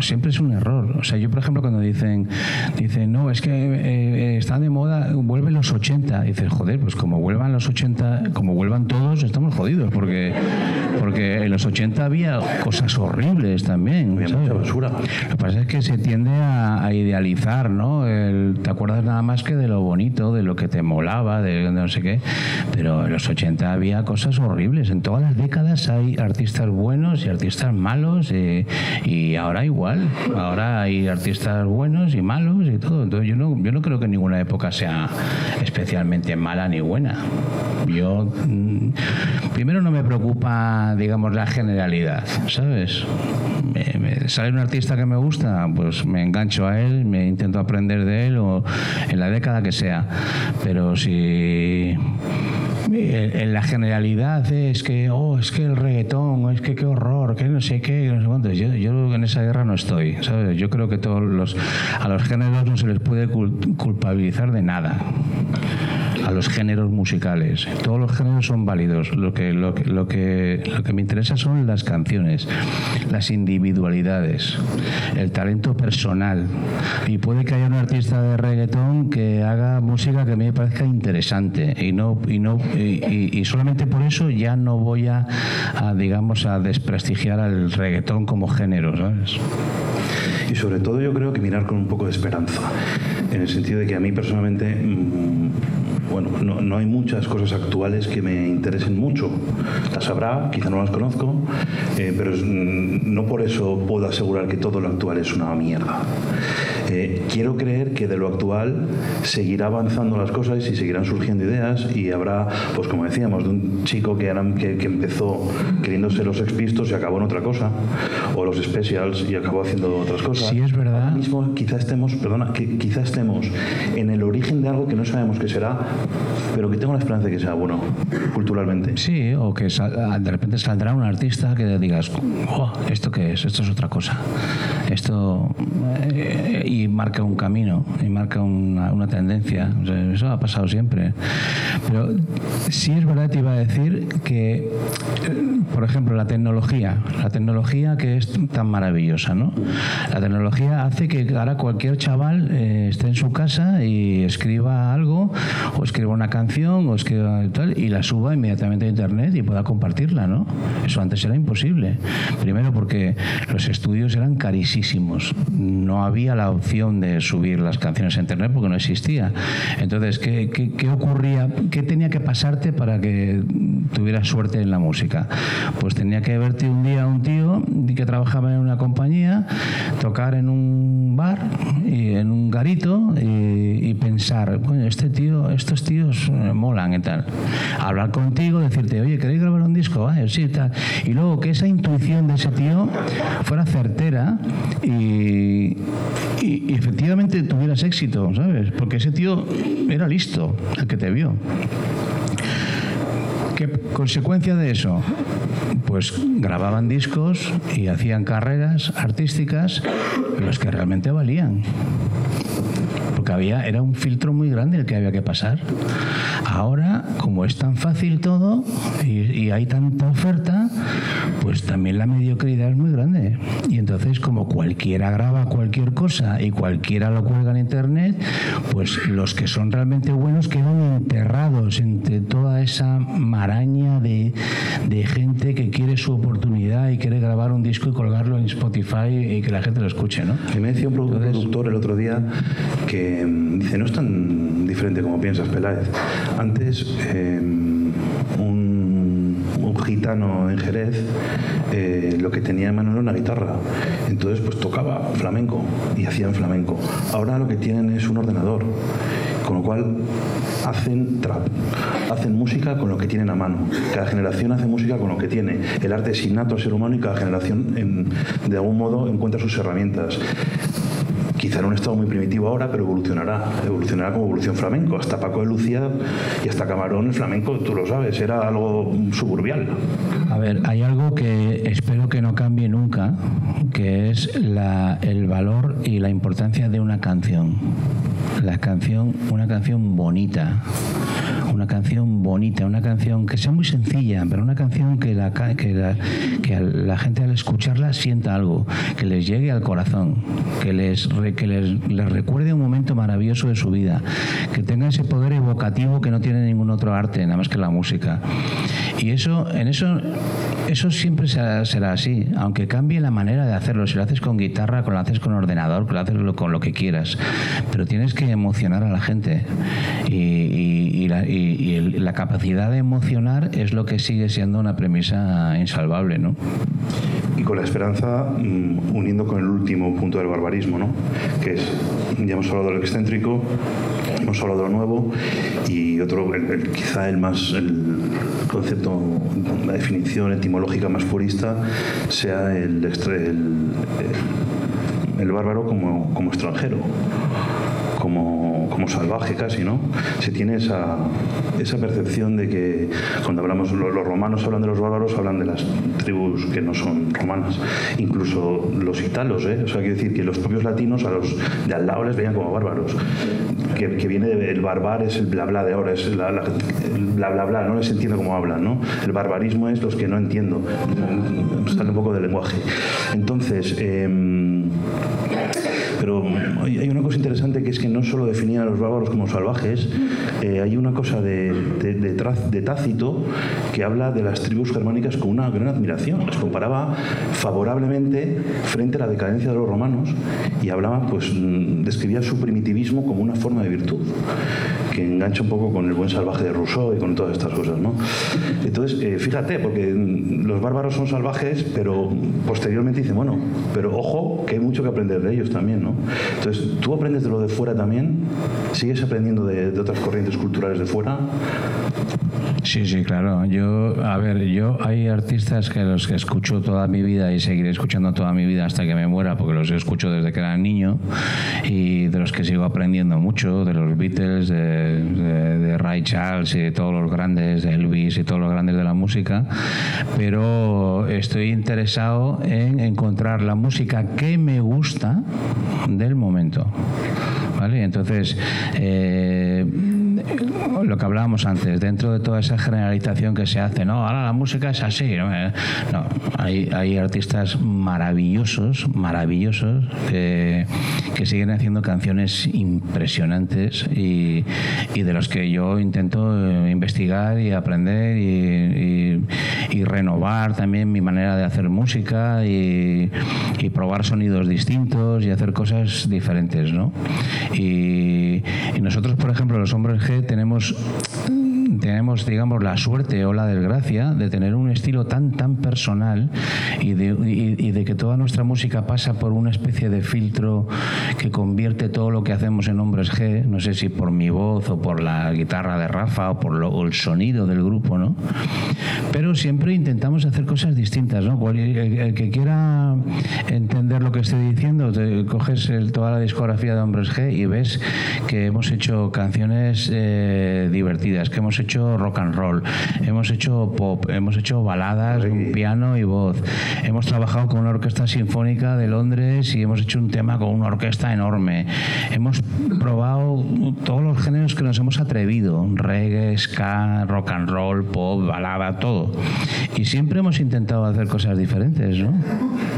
S3: siempre es un error. O sea, yo por ejemplo cuando dicen, dicen no, es que eh, está de moda, vuelven los 80, dices, joder, pues como vuelvan los 80, como vuelvan todos, estamos jodidos, porque, porque en los 80 había cosas horribles también.
S2: Había mucha basura.
S3: Lo que pasa es que se tiende a, idealizar, ¿no? te acuerdas nada más que de lo bonito, de lo que te molaba, de no sé qué, pero en los 80 había cosas horribles. En todas las décadas hay artistas buenos y artistas malos y, ahora igual. Ahora hay artistas buenos y malos y todo. Entonces yo no, yo no creo que ninguna época sea especialmente mala ni buena. Yo mm, primero no me preocupa, digamos, la generalidad, ¿sabes? Me, sale un artista que me gusta, pues me engancho a él, me intento aprender de él o en la década que sea. Pero si en la generalidad es que, oh, es que el reggaetón, es que qué horror, que no sé qué, no sé cuánto. Yo, en esa guerra no estoy, ¿sabes? Yo creo que todos los, a los géneros no se les puede culpabilizar de nada a los géneros musicales. Todos los géneros son válidos. Lo que, lo, que, lo, que, lo que me interesa son las canciones, las individualidades, el talento personal. Y puede que haya un artista de reggaetón que haga música que a mí me parezca interesante y no y no y, solamente por eso ya no voy a, digamos a desprestigiar al reggaetón como género, ¿sabes?
S2: Y sobre todo yo creo que mirar con un poco de esperanza, en el sentido de que a mí personalmente mm, bueno, no, no, hay muchas cosas actuales que me interesen mucho. Las habrá, quizá no las conozco, eh, pero mm, no por eso puedo asegurar que todo lo actual es una mierda. Eh, quiero creer que de lo actual seguirá avanzando las cosas y seguirán surgiendo ideas y habrá, pues como decíamos, de un chico que, que, empezó queriéndose los expistos y acabó en otra cosa, o los specials y acabó haciendo otras cosas.
S3: Sí, es verdad.
S2: Ahora mismo quizá estemos, perdona, que quizá estemos en el origen de algo que no sabemos qué será, pero que tengo la esperanza de que sea bueno culturalmente.
S3: Sí, o que de repente saldrá un artista que digas, oh, ¿esto qué es? Esto es otra cosa. Esto. Eh, y marca un camino, y marca una, una tendencia. eso ha pasado siempre. Pero sí es verdad, te iba a decir que, por ejemplo, la tecnología, la tecnología que es tan maravillosa, ¿no? La tecnología hace que ahora cualquier chaval eh, esté en su casa y escriba algo o escriba una canción o escriba tal y la suba inmediatamente a internet y pueda compartirla, ¿no? Eso antes era imposible. Primero porque los estudios eran carísimos. No había la opción de subir las canciones a internet porque no existía. Entonces, ¿qué, qué, ocurría? ¿Qué tenía que pasarte para que tuvieras suerte en la música? Pues tenía que verte un día un tío que trabajaba en una compañía, tocar en un bar, y en un garito y, pensar, bueno, este tío, estos tíos eh, molan y tal. Hablar contigo, decirte, oye, ¿queréis grabar un disco? sí, tal. Y luego que esa intuición de ese tío fuera certera y, y, efectivamente tuvieras éxito, ¿sabes? Porque ese tío era listo, el que te vio. ¿Qué consecuencia de eso? Pues grababan discos y hacían carreras artísticas los que realmente valían porque había, era un filtro muy grande el que había que pasar. Ahora, como es tan fácil todo y, hay tanta oferta, pues también la mediocridad es muy grande. Y entonces, como cualquiera graba cualquier cosa y cualquiera lo cuelga en internet, pues los que son realmente buenos quedan enterrados entre toda esa maraña de, de gente que quiere su oportunidad y quiere grabar un disco y colgarlo en Spotify y que la gente lo escuche, ¿no?
S2: me decía un productor el otro día que dice, no es tan diferente como piensas, Peláez. Antes, em, un, gitano en Jerez eh, lo que tenía en mano era una guitarra. Entonces, pues tocaba flamenco y hacían flamenco. Ahora lo que tienen es un ordenador con lo cual hacen trap, hacen música con lo que tienen a mano. Cada generación hace música con lo que tiene. El arte es innato al ser humano y cada generación de algún modo encuentra sus herramientas quizá en un estado muy primitivo ahora, pero evolucionará, evolucionará como evolución flamenco. Hasta Paco de Lucía y hasta Camarón, el flamenco, tú lo sabes, era algo suburbial.
S3: A ver, hay algo que espero que no cambie nunca, que es el valor y la importancia de una canción. La canción, una canción bonita, una canción bonita, una canción que sea muy sencilla, pero una canción que la, que la, que la gente al escucharla sienta algo, que les llegue al corazón, que les que les, recuerde un momento maravilloso de su vida, que tenga ese poder evocativo que no tiene ningún otro arte, nada más que la música. Y eso, en eso, eso siempre será, así, aunque cambie la manera de hacerlo. Si lo haces con guitarra, con lo haces con ordenador, con lo haces con lo que quieras, pero tienes que emocionar a la gente y, la, capacidad de emocionar es lo que sigue siendo una premisa insalvable, ¿no?
S2: Y con la esperanza, mm, uniendo con el último punto del barbarismo, ¿no? Que es, ya hemos hablado del excéntrico, hemos hablado de lo nuevo y otro, quizá el más, el concepto, la definición etimológica más purista sea el, el, bárbaro como, como extranjero como, como salvaje casi, ¿no? Se tiene esa, esa percepción de que cuando hablamos, los, romanos hablan de los bárbaros, hablan de las tribus que no son romanas, incluso los italos, ¿eh? O sea, quiere decir que los propios latinos a los de al lado les veían como bárbaros, que, que viene del barbar es el bla bla de ahora, es el bla bla bla, no les entiendo cómo hablan, ¿no? El barbarismo es los que no entiendo, sale un poco del lenguaje. Entonces, eh, pero hay una cosa interesante que es que no solo definían a los bárbaros como salvajes, eh, hay una cosa de, de, Tácito que habla de las tribus germánicas con una gran admiración. Las comparaba favorablemente frente a la decadencia de los romanos y hablaba, pues, mm, describía su primitivismo como una forma de virtud que engancha un poco con el buen salvaje de Rousseau y con todas estas cosas, ¿no? Entonces, eh, fíjate, porque los bárbaros son salvajes, pero posteriormente dice, bueno, pero ojo, que hay mucho que aprender de ellos también, ¿no? Entonces, tú aprendes de lo de fuera también, sigues aprendiendo de, de otras corrientes culturales de fuera.
S3: Sí, sí, claro. Yo, a ver, yo hay artistas que los que escucho toda mi vida y seguiré escuchando toda mi vida hasta que me muera, porque los escucho desde que era niño y de los que sigo aprendiendo mucho, de los Beatles, de, Ray Charles y de todos los grandes, de Elvis y todos los grandes de la música, pero estoy interesado en encontrar la música que me gusta del momento. ¿Vale? Entonces, eh, lo que hablábamos antes, dentro de toda esa generalización que se hace, no, ahora la música es así, no, eh, hay, hay, artistas maravillosos, maravillosos, que, siguen haciendo canciones impresionantes y, de los que yo intento eh, investigar y aprender y, renovar también mi manera de hacer música y, probar sonidos distintos y hacer cosas diferentes, ¿no? Y, y nosotros, por ejemplo, los hombres tenemos tenemos, digamos, la suerte o la desgracia de tener un estilo tan, tan personal y de, que toda nuestra música pasa por una especie de filtro que convierte todo lo que hacemos en hombres G, no sé si por mi voz o por la guitarra de Rafa o por el sonido del grupo, ¿no? Pero siempre intentamos hacer cosas distintas, ¿no? El, que quiera entender lo que estoy diciendo, te coges toda la discografía de hombres G y ves que hemos hecho canciones eh, divertidas, que hemos hecho rock and roll, hemos hecho pop, hemos hecho baladas, un piano y voz. Hemos trabajado con una orquesta sinfónica de Londres y hemos hecho un tema con una orquesta enorme. Hemos probado todos los géneros que nos hemos atrevido, reggae, ska, rock and roll, pop, balada, todo. Y siempre hemos intentado hacer cosas diferentes, ¿no?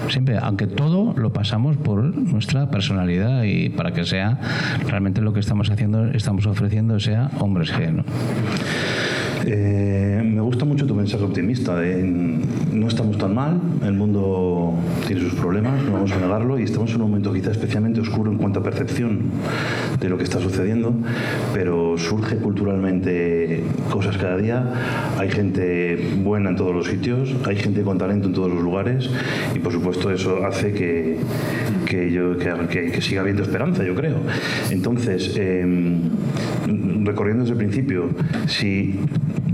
S3: Siempre, aunque todo lo pasamos por nuestra personalidad y para que sea realmente lo que estamos haciendo, estamos ofreciendo sea hombres G, ¿no?
S2: Eh, me gusta mucho tu mensaje optimista. no estamos tan mal, el mundo tiene sus problemas, no vamos a negarlo, y estamos en un momento quizá especialmente oscuro en cuanto a percepción de lo que está sucediendo, pero surge culturalmente cosas cada día. Hay gente buena en todos los sitios, hay gente con talento en todos los lugares, y por supuesto eso hace que, que, yo, que, siga habiendo esperanza, yo creo. Entonces, em, recorriendo desde el principio, si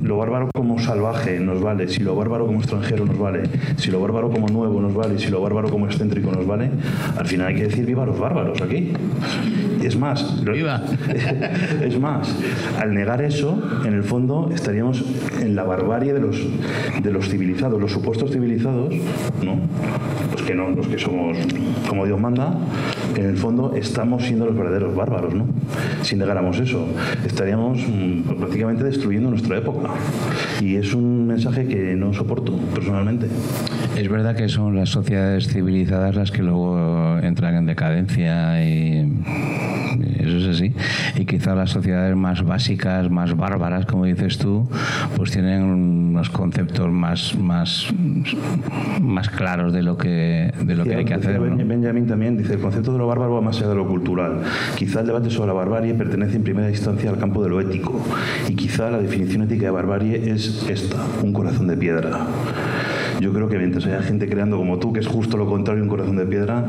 S2: lo bárbaro como salvaje nos vale, si lo bárbaro como extranjero nos vale, si lo bárbaro como nuevo nos vale, si lo bárbaro como excéntrico nos vale, al final hay que decir viva los bárbaros aquí. Es más,
S3: viva. (laughs)
S2: es más, al negar eso, en el fondo estaríamos en la barbarie de los, de los civilizados, los supuestos civilizados, ¿no? Los que no, los que somos como Dios manda, en el fondo estamos siendo los verdaderos bárbaros, ¿no? Si negáramos eso, estaríamos mm, prácticamente destruyendo nuestra época. Y es un mensaje que no soporto personalmente.
S3: Es verdad que son las sociedades civilizadas las que luego entran en decadencia y eso es así. Y quizá las sociedades más básicas, más bárbaras, como dices tú, pues tienen unos conceptos más, más, más claros de lo que, de lo que hay que hacer.
S2: Benjamin también dice, el concepto de lo bárbaro va más allá de lo cultural. Quizá el debate sobre la barbarie pertenece en primera instancia al campo de lo ético. Y quizá la definición ética de barbarie es esta, un corazón de piedra yo creo que mientras haya gente creando como tú, que es justo lo contrario, un corazón de piedra,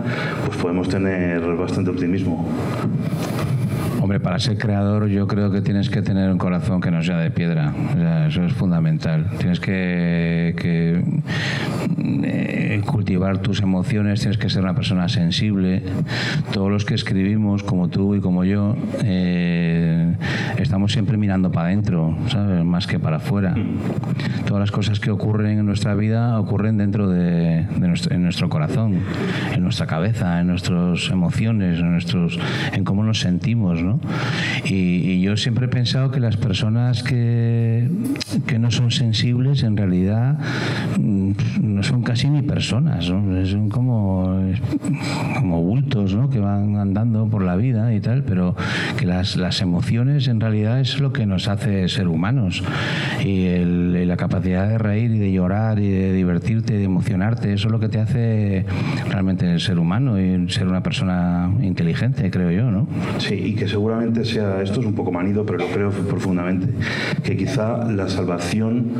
S2: pues podemos tener bastante optimismo.
S3: Hombre, para ser creador yo creo que tienes que tener un corazón que no sea de piedra. eso es fundamental. Tienes que, eh, cultivar tus emociones, tienes que ser una persona sensible. Todos los que escribimos, como tú y como yo, eh, estamos siempre mirando para adentro, ¿sabes? Más que para afuera. Todas las cosas que ocurren en nuestra vida ocurren dentro de, nuestro, nuestro corazón, en nuestra cabeza, en nuestras emociones, en, nuestros, en cómo nos sentimos, ¿no? Y, yo siempre he pensado que las personas que, que no son sensibles en realidad mm, no son casi ni personas, son como, como bultos ¿no? que van andando por la vida y tal, pero que las, las emociones en realidad es lo que nos hace ser humanos. Y, la capacidad de reír y de llorar y de divertirte y de emocionarte, eso es lo que te hace realmente ser humano y ser una persona inteligente, creo yo, ¿no?
S2: Sí, y que seguramente sea, esto es un poco manido, pero lo creo profundamente, que quizá la salvación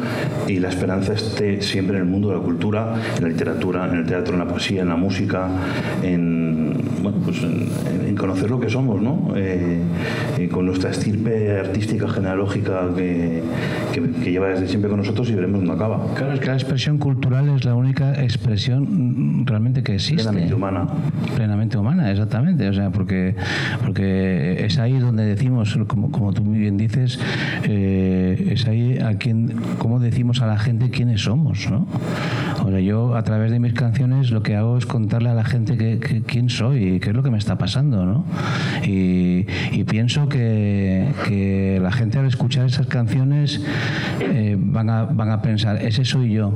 S2: y la esperanza esté siempre en el mundo de la cultura, en la literatura, en el teatro, en la poesía, en la música, en, bueno, pues en, conocer lo que somos, ¿no? Eh, con nuestra estirpe artística genealógica que, que, lleva desde siempre con nosotros y veremos dónde acaba.
S3: Claro, es que la expresión cultural es la única expresión realmente que existe.
S2: Plenamente humana.
S3: Plenamente humana, exactamente. O sea, porque, porque es ahí donde decimos, como, como tú muy bien dices, eh, es ahí a quien, cómo decimos a la gente quiénes somos, ¿no? O sea, yo a través de mis canciones lo que hago es contarle a la gente que, quién soy y qué es lo que me está pasando, ¿no? Y, pienso que, que, la gente al escuchar esas canciones eh, van, a, van a pensar, ese soy yo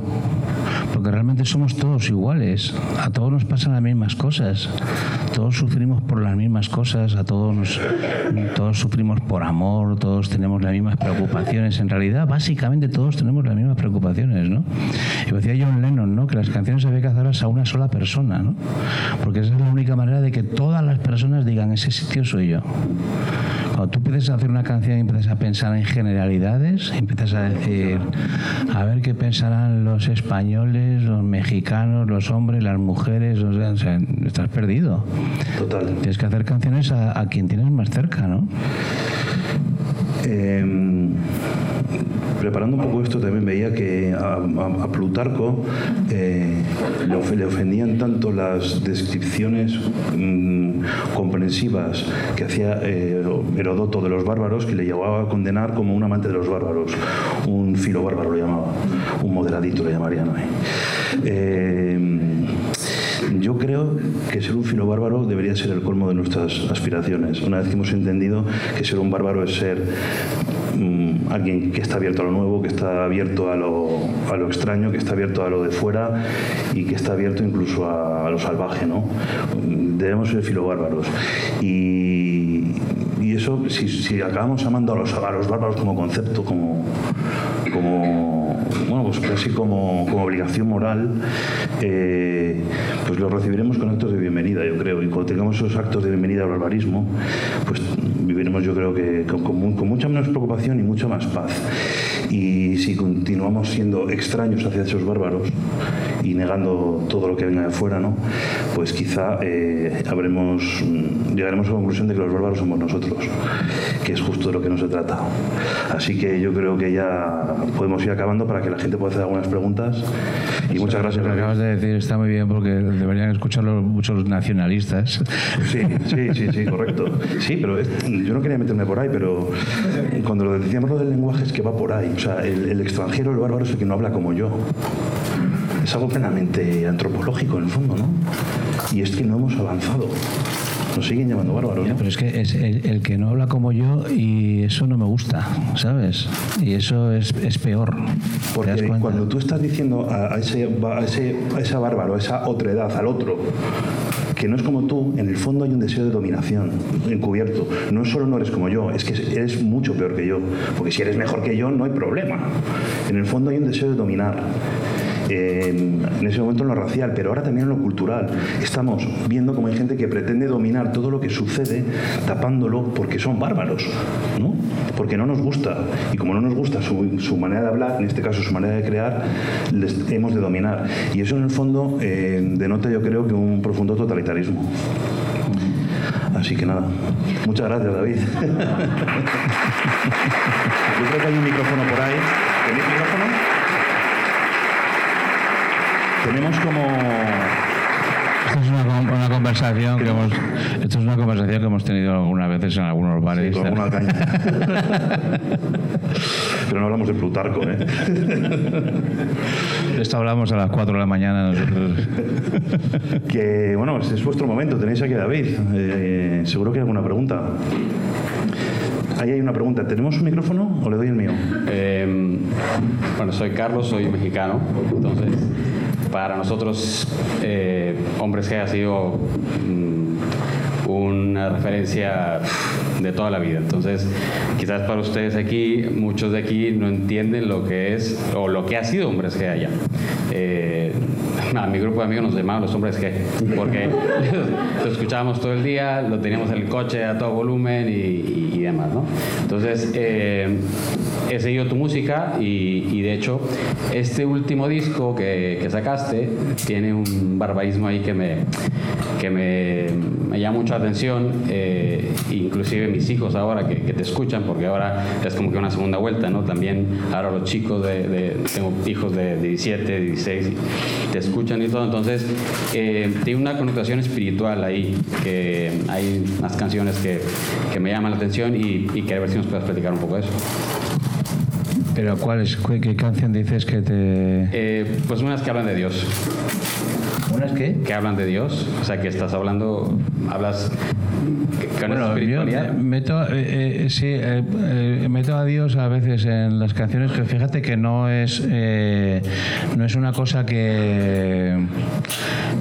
S3: porque realmente somos todos iguales, a todos nos pasan las mismas cosas, todos sufrimos por las mismas cosas, a todos todos sufrimos por amor, todos tenemos las mismas preocupaciones, en realidad básicamente todos tenemos las mismas preocupaciones, ¿no? Y decía John Lennon, ¿no? Que las canciones había que hacerlas a una sola persona, ¿no? Porque esa es la única manera de que todas las personas digan, ese sitio soy yo. Cuando tú empiezas a hacer una canción y empiezas a pensar en generalidades, empiezas a decir, a ver qué pensarán los españoles, los mexicanos, los hombres, las mujeres, o sea, estás perdido.
S2: Total.
S3: Tienes que hacer canciones a, quien tienes más cerca, ¿no?
S2: Em, preparando un poco esto también veía que a, Plutarco eh, le, ofendían tanto las descripciones mm, comprensivas que hacía eh, Herodoto de los bárbaros que le llevaba a condenar como un amante de los bárbaros, un filo bárbaro lo llamaba, un moderadito le llamarían. Eh, yo creo que ser un filo bárbaro debería ser el colmo de nuestras aspiraciones. Una vez que hemos entendido que ser un bárbaro es ser Mm, alguien que está abierto a lo nuevo, que está abierto a lo, a lo, extraño, que está abierto a lo de fuera y que está abierto incluso a, lo salvaje. ¿no? Debemos ser filobárbaros. Y, y eso, si, si, acabamos amando a los, a los bárbaros como concepto, como, como tenemos casi como, como obligación moral, eh, pues lo recibiremos con actos de bienvenida, yo creo. Y cuando tengamos esos actos de bienvenida al barbarismo, pues viviremos yo creo que con, con mucha menos preocupación y mucha más paz. Y si continuamos siendo extraños hacia esos bárbaros y negando todo lo que venga de fuera, ¿no? Pues quizá eh, habremos, mm, llegaremos a la conclusión de que los bárbaros somos nosotros, que es justo de lo que no se trata. Así que yo creo que ya podemos ir acabando para que la gente pueda hacer algunas preguntas. Y muchas gracias.
S3: Lo que acabas de decir está muy bien porque deberían escucharlo muchos nacionalistas.
S2: Sí, sí, sí, sí, correcto. Sí, pero yo no quería meterme por ahí, pero cuando lo decíamos lo del lenguaje es que va por ahí. O sea, el, el extranjero, el bárbaro es el que no habla como yo. Es algo plenamente antropológico en el fondo, ¿no? Y es que no hemos avanzado. Nos siguen llamando bárbaros.
S3: Pero es que es el, el que no habla como yo y eso no me gusta, ¿sabes? Y eso es, es peor. ¿te das
S2: Porque cuando tú estás diciendo a, a ese, a, ese, a esa bárbaro, a esa otredad, al otro, que no es como tú, en el fondo hay un deseo de dominación encubierto. No solo no eres como yo, es que eres mucho peor que yo. Porque si eres mejor que yo, no hay problema. En el fondo hay un deseo de dominar. En ese momento en lo racial, pero ahora también en lo cultural. Estamos viendo como hay gente que pretende dominar todo lo que sucede tapándolo porque son bárbaros, ¿no? Porque no nos gusta. Y como no nos gusta su, su manera de hablar, en este caso su manera de crear, les hemos de dominar. Y eso en el fondo eh, denota yo creo que un profundo totalitarismo. Así que nada, muchas gracias David. (laughs) yo creo que hay un micrófono por ahí. ¿Tenéis micrófono? Tenemos como...
S3: Esto es una, con- una conversación que hemos, esto es una conversación que hemos tenido algunas veces en algunos
S2: Sí,
S3: bares.
S2: con alguna (laughs) caña. Pero no hablamos de Plutarco, ¿eh?
S3: De esto hablamos a las 4 de la mañana nosotros. (laughs)
S2: Que, bueno, es vuestro momento. Tenéis aquí a David. Eh, seguro que hay alguna pregunta. Ahí hay una pregunta. ¿Tenemos un micrófono o le doy el mío?
S4: Eh, bueno, soy Carlos, soy mexicano, entonces para nosotros eh, Hombres G ha sido mm, una referencia de toda la vida. Entonces, quizás para ustedes aquí, muchos de aquí no entienden lo que es o lo que ha sido Hombres G allá. (laughs) a mi grupo de amigos nos llamaban los Hombres G porque (laughs) lo escuchábamos todo el día, lo teníamos en el coche a todo volumen y, y- y demás, ¿no? Entonces, eh, he seguido tu música y, y de hecho este último disco que, que sacaste tiene un barbarismo ahí que me, que me, me llama mucho la atención, eh, inclusive mis hijos ahora que, que te escuchan, porque ahora es como que una segunda vuelta, ¿no? También ahora los chicos de, de- tengo hijos de 17, 16 y te escuchan y todo, entonces eh, tiene una connotación espiritual ahí, que hay unas canciones que, que me llaman la atención y, y quería ver si nos puedes platicar un poco de eso.
S3: Pero ¿cuál es, qué, qué canción dices que te...
S4: Eh, pues unas que hablan de Dios,
S3: ¿Una es qué?
S4: que hablan de Dios, o sea que estás hablando, hablas con
S3: Bueno,
S4: espiritualidad.
S3: meto, eh, eh, sí, eh, meto a Dios a veces en las canciones, que fíjate que no es, eh, no es una cosa que,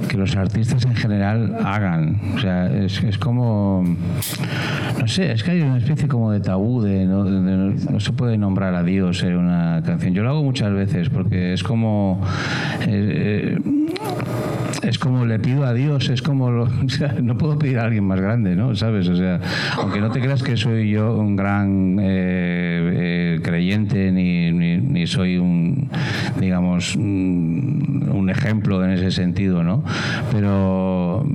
S3: que los artistas en general hagan. O sea, es, es como, no sé, es que hay una especie como de tabú de no, de- de no- no se puede nombrar a Dios en una canción. Yo lo hago muchas veces porque es como... eh, eh, es como le pido a Dios, es como lo- (laughs) no puedo pedir a alguien más grande, ¿no? ¿Sabes? O sea, aunque no te creas que soy yo un gran eh, eh, creyente ni, ni- ni soy un, digamos, un, un ejemplo en ese sentido, ¿no? Pero,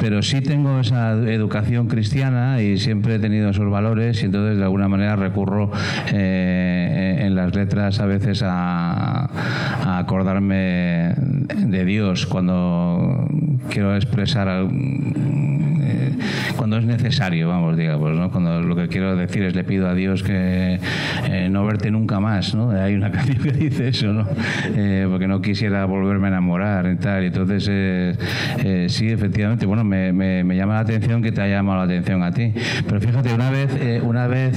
S3: pero sí tengo esa educación cristiana y siempre he tenido esos valores y entonces de alguna manera recurro eh, en las letras a veces a, a acordarme de Dios cuando quiero expresar cuando es necesario, vamos, digamos, ¿no? Cuando lo que quiero decir es le pido a Dios que eh, no verte nunca más, ¿no? (laughs) Hay una canción que dice eso, ¿no? Eh, porque no quisiera volverme a enamorar y tal. Entonces, eh, eh, sí, efectivamente, bueno, me, me- me llama la atención que te haya llamado la atención a ti. Pero fíjate, una vez, una vez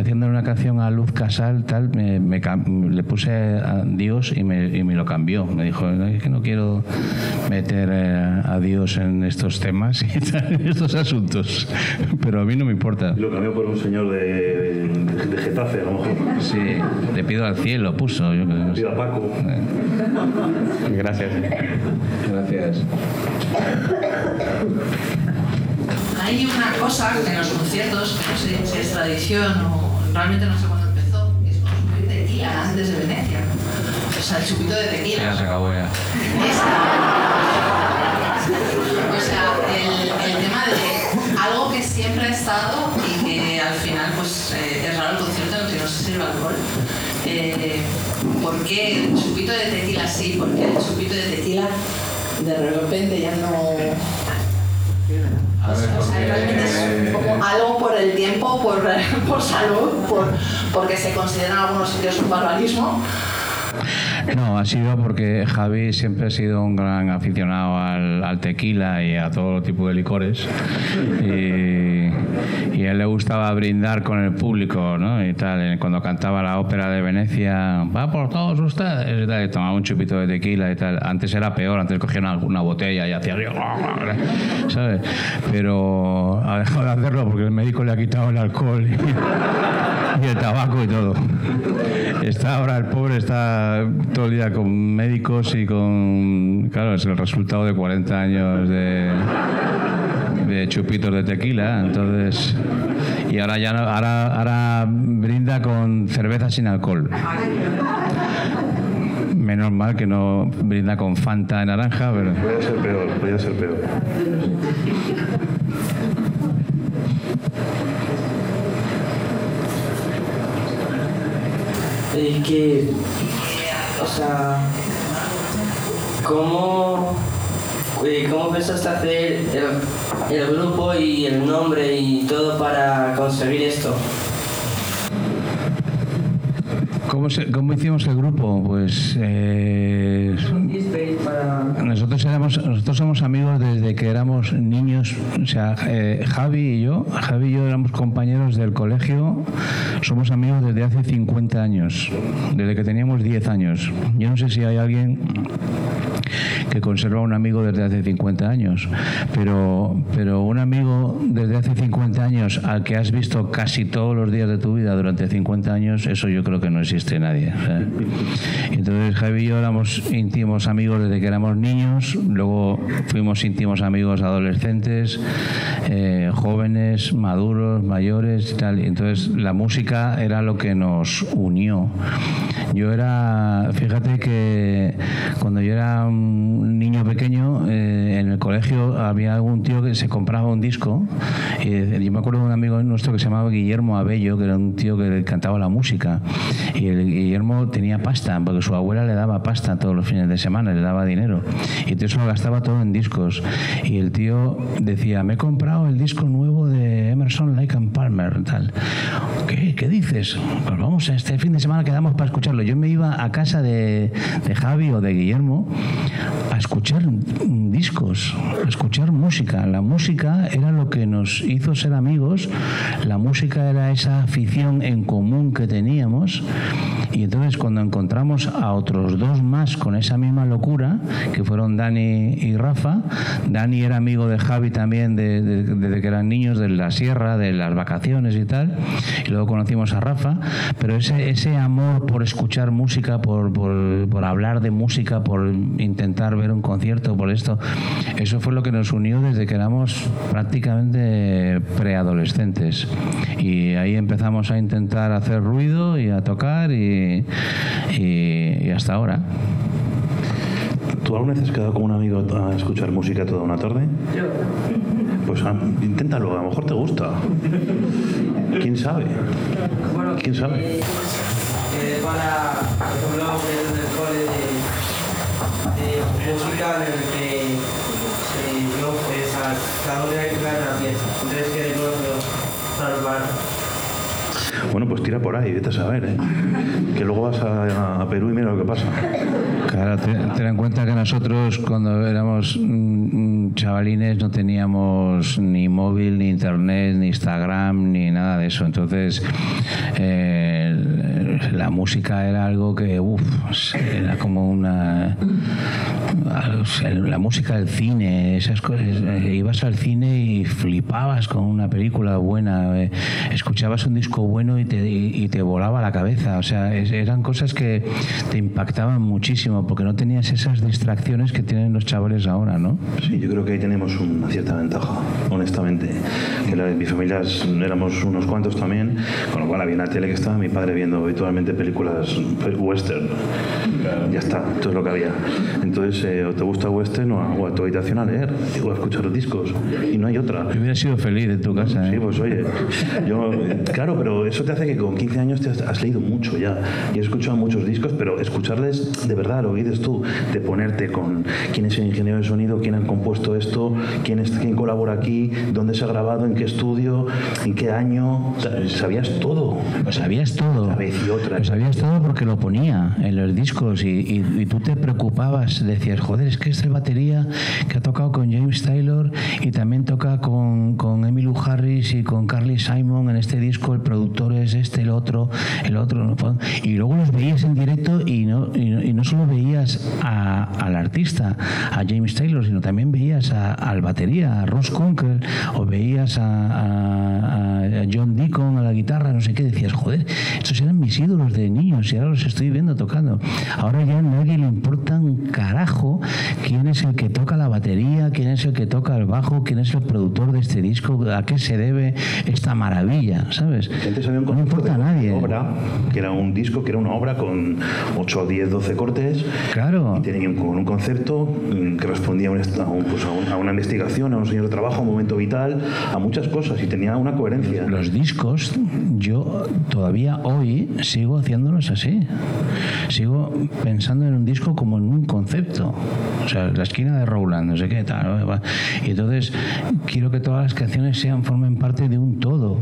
S3: haciendo una canción a Luz Casal, tal, me, me le puse a Dios y me, y me lo cambió. Me dijo, "No, es que no quiero meter a Dios en estos temas (laughs) y tal, en estos asuntos. (laughs) Pero a mí no me importa.
S2: Lo cambió por un señor de, de, Getafe, a lo mejor.
S3: Sí, le pido al cielo, puso. Yo
S2: le pido a Paco.
S4: Gracias.
S3: Gracias.
S5: Hay una cosa en los conciertos, que no sé si es tradición o realmente no sé cuándo empezó, que es consumir tequila antes de Venecia. O sea, el chupito de tequila.
S3: Ya se acabó ya.
S5: O sea, algo que siempre ha estado y que al final pues eh, es raro el concierto en el que no se sirve alcohol. Eh, ¿Por qué el chupito de tequila sí? ¿Por qué el chupito de tequila de repente ya no... O sea, o sea, realmente es como algo por el tiempo, por, (laughs) por salud, por, porque se considera en algunos sitios un barbarismo.
S3: No, ha sido porque Javi siempre ha sido un gran aficionado al, tequila y a todo tipo de licores. Y, él le gustaba brindar con el público, ¿no? Y tal. Cuando cantaba la ópera de Venecia, va por todos ustedes. Y, tal, y tomaba un chupito de tequila y tal. Antes era peor, antes cogía una, una botella y hacía. (laughs) ¿Sabes? Pero ha dejado de hacerlo porque el médico le ha quitado el alcohol y, (laughs) y el tabaco y todo. Está ahora el pobre está todo el día con médicos y con claro es el resultado de 40 años de, de chupitos de tequila entonces y ahora ya no, ahora, ahora brinda con cerveza sin alcohol menos mal que no brinda con Fanta de naranja pero
S2: Podría ser peor, podría ser peor.
S6: Es que, o sea, ¿cómo, eh, cómo pensaste hacer el, el grupo y el nombre y todo para conseguir esto?
S3: ¿Cómo, se- cómo hicimos el grupo? Pues eh. Nosotros, éramos, nosotros somos amigos desde que éramos niños. O sea, eh, Javi y yo, Javi y yo éramos compañeros del colegio. Somos amigos desde hace 50 años, desde que teníamos 10 años. Yo no sé si hay alguien que conserva un amigo desde hace 50 años, pero, pero un amigo desde hace 50 años al que has visto casi todos los días de tu vida durante 50 años, eso yo creo que no existe nadie. o sea. Entonces Javi y yo éramos íntimos amigos desde que éramos niños, luego fuimos íntimos amigos adolescentes, eh, jóvenes, maduros, mayores y tal. Entonces la música era lo que nos unió. Yo era, fíjate que cuando yo era un niño pequeño, eh, en el colegio había algún tío que se compraba un disco. Eh, yo me acuerdo de un amigo nuestro que se llamaba Guillermo Abello, que era un tío que cantaba la música. Y Guillermo tenía pasta, porque su abuela le daba pasta todos los fines de semana, le daba dinero. Y entonces lo gastaba todo en discos. Y el tío decía, me he comprado el disco nuevo de Emerson, Lake and Palmer, tal. ¿Qué, ¿Qué dices? Pues vamos, este fin de semana quedamos para escucharlo. Yo me iba a casa de, de Javi o de Guillermo escuchar discos, a escuchar música. La música era lo que nos hizo ser amigos, la música era esa afición en común que teníamos. Y entonces cuando encontramos a otros dos más con esa misma locura, que fueron Dani y Rafa, Dani era amigo de Javi también de- de- desde que eran niños, de la sierra, de las vacaciones y tal, y luego conocimos a Rafa, pero ese, ese amor por escuchar música, por, por, por hablar de música, por intentar ver un concierto, por esto, eso fue lo que nos unió desde que éramos prácticamente preadolescentes. Y ahí empezamos a intentar hacer ruido y a tocar y, y- y hasta ahora.
S2: ¿Tú alguna vez has quedado con un amigo a escuchar música toda una tarde?
S6: Yo,
S2: Pues ah, inténtalo, a lo mejor te gusta. ¿Quién sabe?
S6: bueno,
S2: ¿Quién sabe?
S6: eh, eh, para, por ejemplo, en el cole música en el que eh, no, pues, cada tocar una pieza. Entonces, que no lo salvar.
S2: Bueno, pues tira por ahí, vete a saber, ¿eh? Que luego vas a, a Perú y mira lo que pasa.
S3: Claro, ten, ten en cuenta que nosotros cuando éramos mm, mm, chavalines no teníamos ni móvil, ni internet, ni Instagram, ni nada de eso. Entonces, eh, la música era algo que, uff, era como una... La música del cine, esas cosas. Eh, ibas al cine y flipabas con una película buena, eh, escuchabas un disco bueno y te, y te volaba la cabeza. O sea, eran cosas que te impactaban muchísimo porque no tenías esas distracciones que tienen los chavales ahora, ¿no?
S2: Sí, yo creo que ahí tenemos una cierta ventaja, honestamente. Que la, mi familia éramos unos cuantos también, con lo cual había una tele que estaba mi padre viendo habitualmente películas western. Ya está, todo es lo que había. Entonces, eh, o te gusta western o a tu habitación a leer o a escuchar los discos. Y no hay otra.
S3: Hubiera sido feliz en tu casa.
S2: Sí,
S3: ¿eh?
S2: pues oye, yo, claro, pero eso te hace que con 15 años te has, leído mucho ya. Y has escuchado muchos discos, pero escucharles de verdad, lo oídes tú, de ponerte con quién es el ingeniero de sonido, quién ha compuesto esto, quién, es, quién colabora aquí, dónde se ha grabado, en qué estudio, en qué año. Sabías todo.
S3: Lo sabías todo.
S2: y otra.
S3: Lo sabías todo porque lo ponía en los discos y, y, tú te preocupabas, decías, joder, es que es el batería que ha tocado con James Taylor y también toca con, con Emmylou Harris y con Carly Simon en este disco, el productor es este, el otro, el otro. Y luego los veías en directo y no, y no, solo veías al artista, a James Taylor, sino también veías al batería, a Ross Kunkel, o veías a, a, John Deacon a la guitarra, no sé qué, decías, joder, estos eran mis ídolos de niños y ahora los estoy viendo tocando. Ahora ya a nadie le importa un carajo quién es el que toca la batería, quién es el que toca el bajo, quién es el productor de este disco, a qué se debe esta maravilla, ¿sabes?
S2: no importa a nadie. Obra, que era un disco, que era una obra con 8, 10, 12 cortes.
S3: Claro.
S2: Y tenía un, un concepto mm, que respondía a, un, pues a, una investigación, a un señor de trabajo, a un momento vital, a muchas cosas y tenía una coherencia.
S3: Los discos, yo todavía hoy sigo haciéndolos así. Sigo pensando en un disco como en un concepto. O sea, la esquina de Rowland, no sé qué tal. Y entonces quiero que todas las canciones sean, formen parte de un todo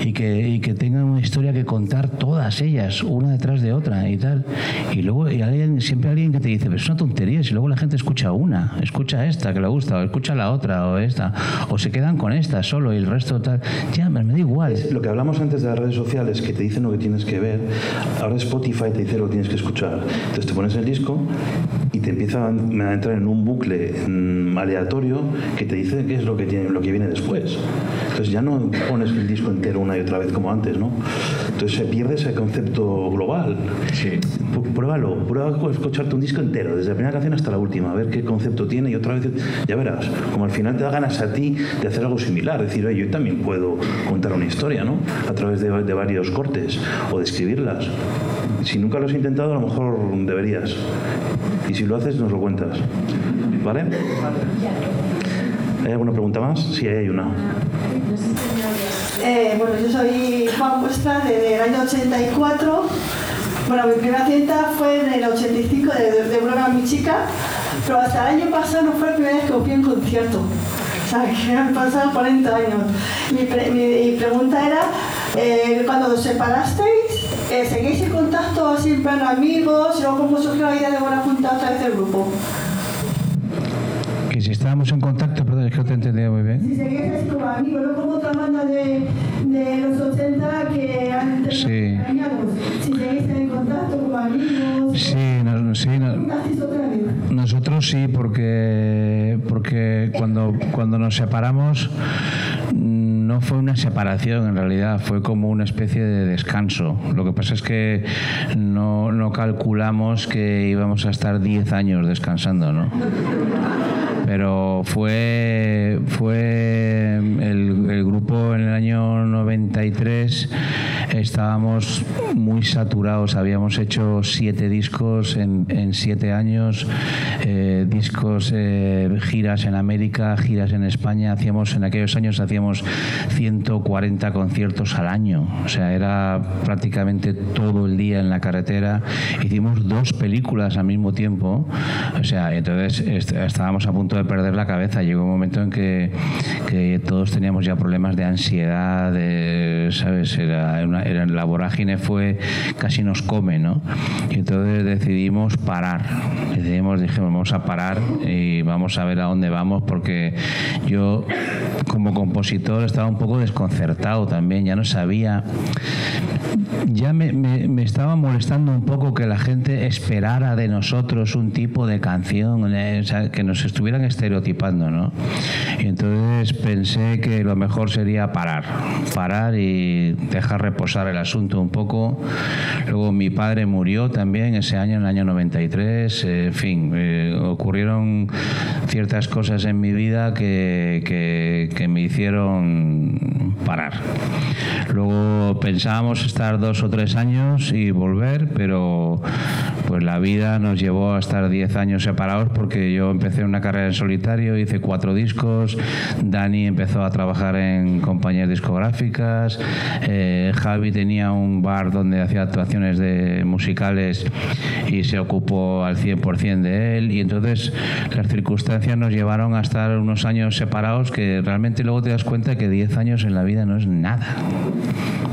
S3: y que, y que tengan una historia que contar todas ellas, una detrás de otra y tal. Y luego y alguien, siempre alguien que te dice, pero es una tontería, si luego la gente escucha una, escucha esta que le gusta, o escucha la otra, o esta, o se quedan con esta solo y el resto tal. Ya, me, da igual.
S2: lo que hablamos antes de las redes sociales, que te dicen lo que tienes que ver, ahora Spotify te dice lo que tienes que escuchar. Entonces te pones el disco y te empieza a entrar en un bucle mm, aleatorio que te dice qué es lo que, tiene, lo que viene después. Entonces ya no pones el disco entero una y otra vez como antes, ¿no? Entonces se pierde ese concepto global.
S3: Sí.
S2: Pruébalo, prueba escucharte un disco entero, desde la primera canción hasta la última, a ver qué concepto tiene y otra vez, ya verás, como al final te da ganas a ti de hacer algo similar, decir, yo también puedo contar una historia, ¿no? A través de, de varios cortes o de Si nunca lo has intentado, a lo mejor deberías. Y si lo haces, nos lo cuentas. ¿Vale? ¿Hay alguna pregunta más? Sí, hay una.
S7: Eh, bueno, yo soy Juan Muestra desde el año 84. Bueno, mi primera cinta fue en el 85 de, de, Mi Chica, pero hasta el año pasado no fue la primera vez que fui en concierto. O sea, que han pasado 40 años. Mi, mi, pregunta era, eh, cuando os separasteis, eh, ¿seguís en contacto así en plan amigos? ¿Y luego cómo surgió la idea de volver a juntar otra vez el grupo?
S3: Que si estábamos en contacto, perdón, es que no te entendía muy bien.
S7: Si seguís así como amigos, no como otra banda de, de los 80 que han
S3: sí.
S7: Si seguís en contacto como amigos.
S3: Sí, no, sí no, nosotros sí, porque, porque cuando, cuando nos separamos no fue una separación en realidad, fue como una especie de descanso. Lo que pasa es que no, no calculamos que íbamos a estar 10 años descansando, ¿no? Pero fue, fue el, el grupo en el año 93 estábamos muy saturados. Habíamos hecho siete discos en, en siete años, eh, discos, eh, giras en América, giras en España. Hacíamos en aquellos años hacíamos 140 conciertos al año. O sea, era prácticamente todo el día en la carretera. Hicimos dos películas al mismo tiempo. O sea, entonces estábamos a punto de perder la cabeza. Llegó un momento en que, que todos teníamos ya problemas de ansiedad, de, ¿sabes? Era una, era, la vorágine fue casi nos come, ¿no? Y entonces decidimos parar. Decidimos, dijimos, vamos a parar y vamos a ver a dónde vamos porque yo como compositor estaba un poco desconcertado también, ya no sabía ya me, me, me, estaba molestando un poco que la gente esperara de nosotros un tipo de canción, eh, o sea, que nos estuvieran estereotipando, ¿no? Y entonces pensé que lo mejor sería parar, parar y dejar reposar el asunto un poco. Luego mi padre murió también ese año, en el año 93, eh, en fin, eh, ocurrieron ciertas cosas en mi vida que, que, que me hicieron parar. Luego pensábamos estar dos o tres años y volver, pero pues la vida nos llevó a estar diez años separados porque yo empecé una carrera en solitario, hice cuatro discos, Dani empezó a trabajar en compañías discográficas, eh, Javi tenía un bar donde hacía actuaciones de musicales y se ocupó al 100% de él. Y entonces las circunstancias nos llevaron a estar unos años separados que realmente luego te das cuenta que diez años en la vida no es nada.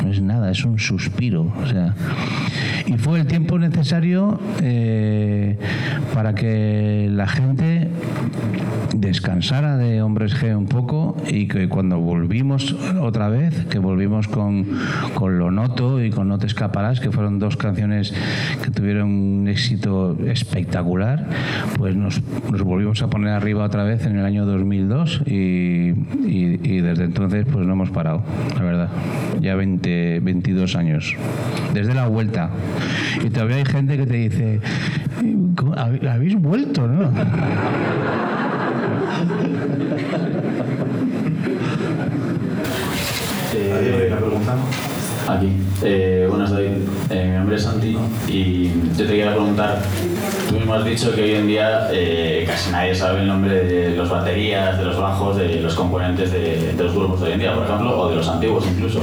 S3: No es nada, es un suspiro. O sea, y fue el tiempo necesario eh, para que la gente descansara de Hombres G un poco y que cuando volvimos otra vez, que volvimos con, con Lo Noto y con No te escaparás, que fueron dos canciones que tuvieron un éxito espectacular, pues nos, nos volvimos a poner arriba otra vez en el año 2002 y, y, y desde entonces pues no hemos parado, la verdad. Ya 20, 22 años. Desde la vuelta. Y todavía hay gente que te dice, habéis vuelto, ¿no?
S8: Aquí. Eh, buenas, David. Eh, mi nombre es Santi y yo te quería preguntar, tú mismo has dicho que hoy en día eh, casi nadie sabe el nombre de los baterías, de los bajos, de los componentes de, los grupos de hoy en día, por ejemplo, o de los antiguos incluso.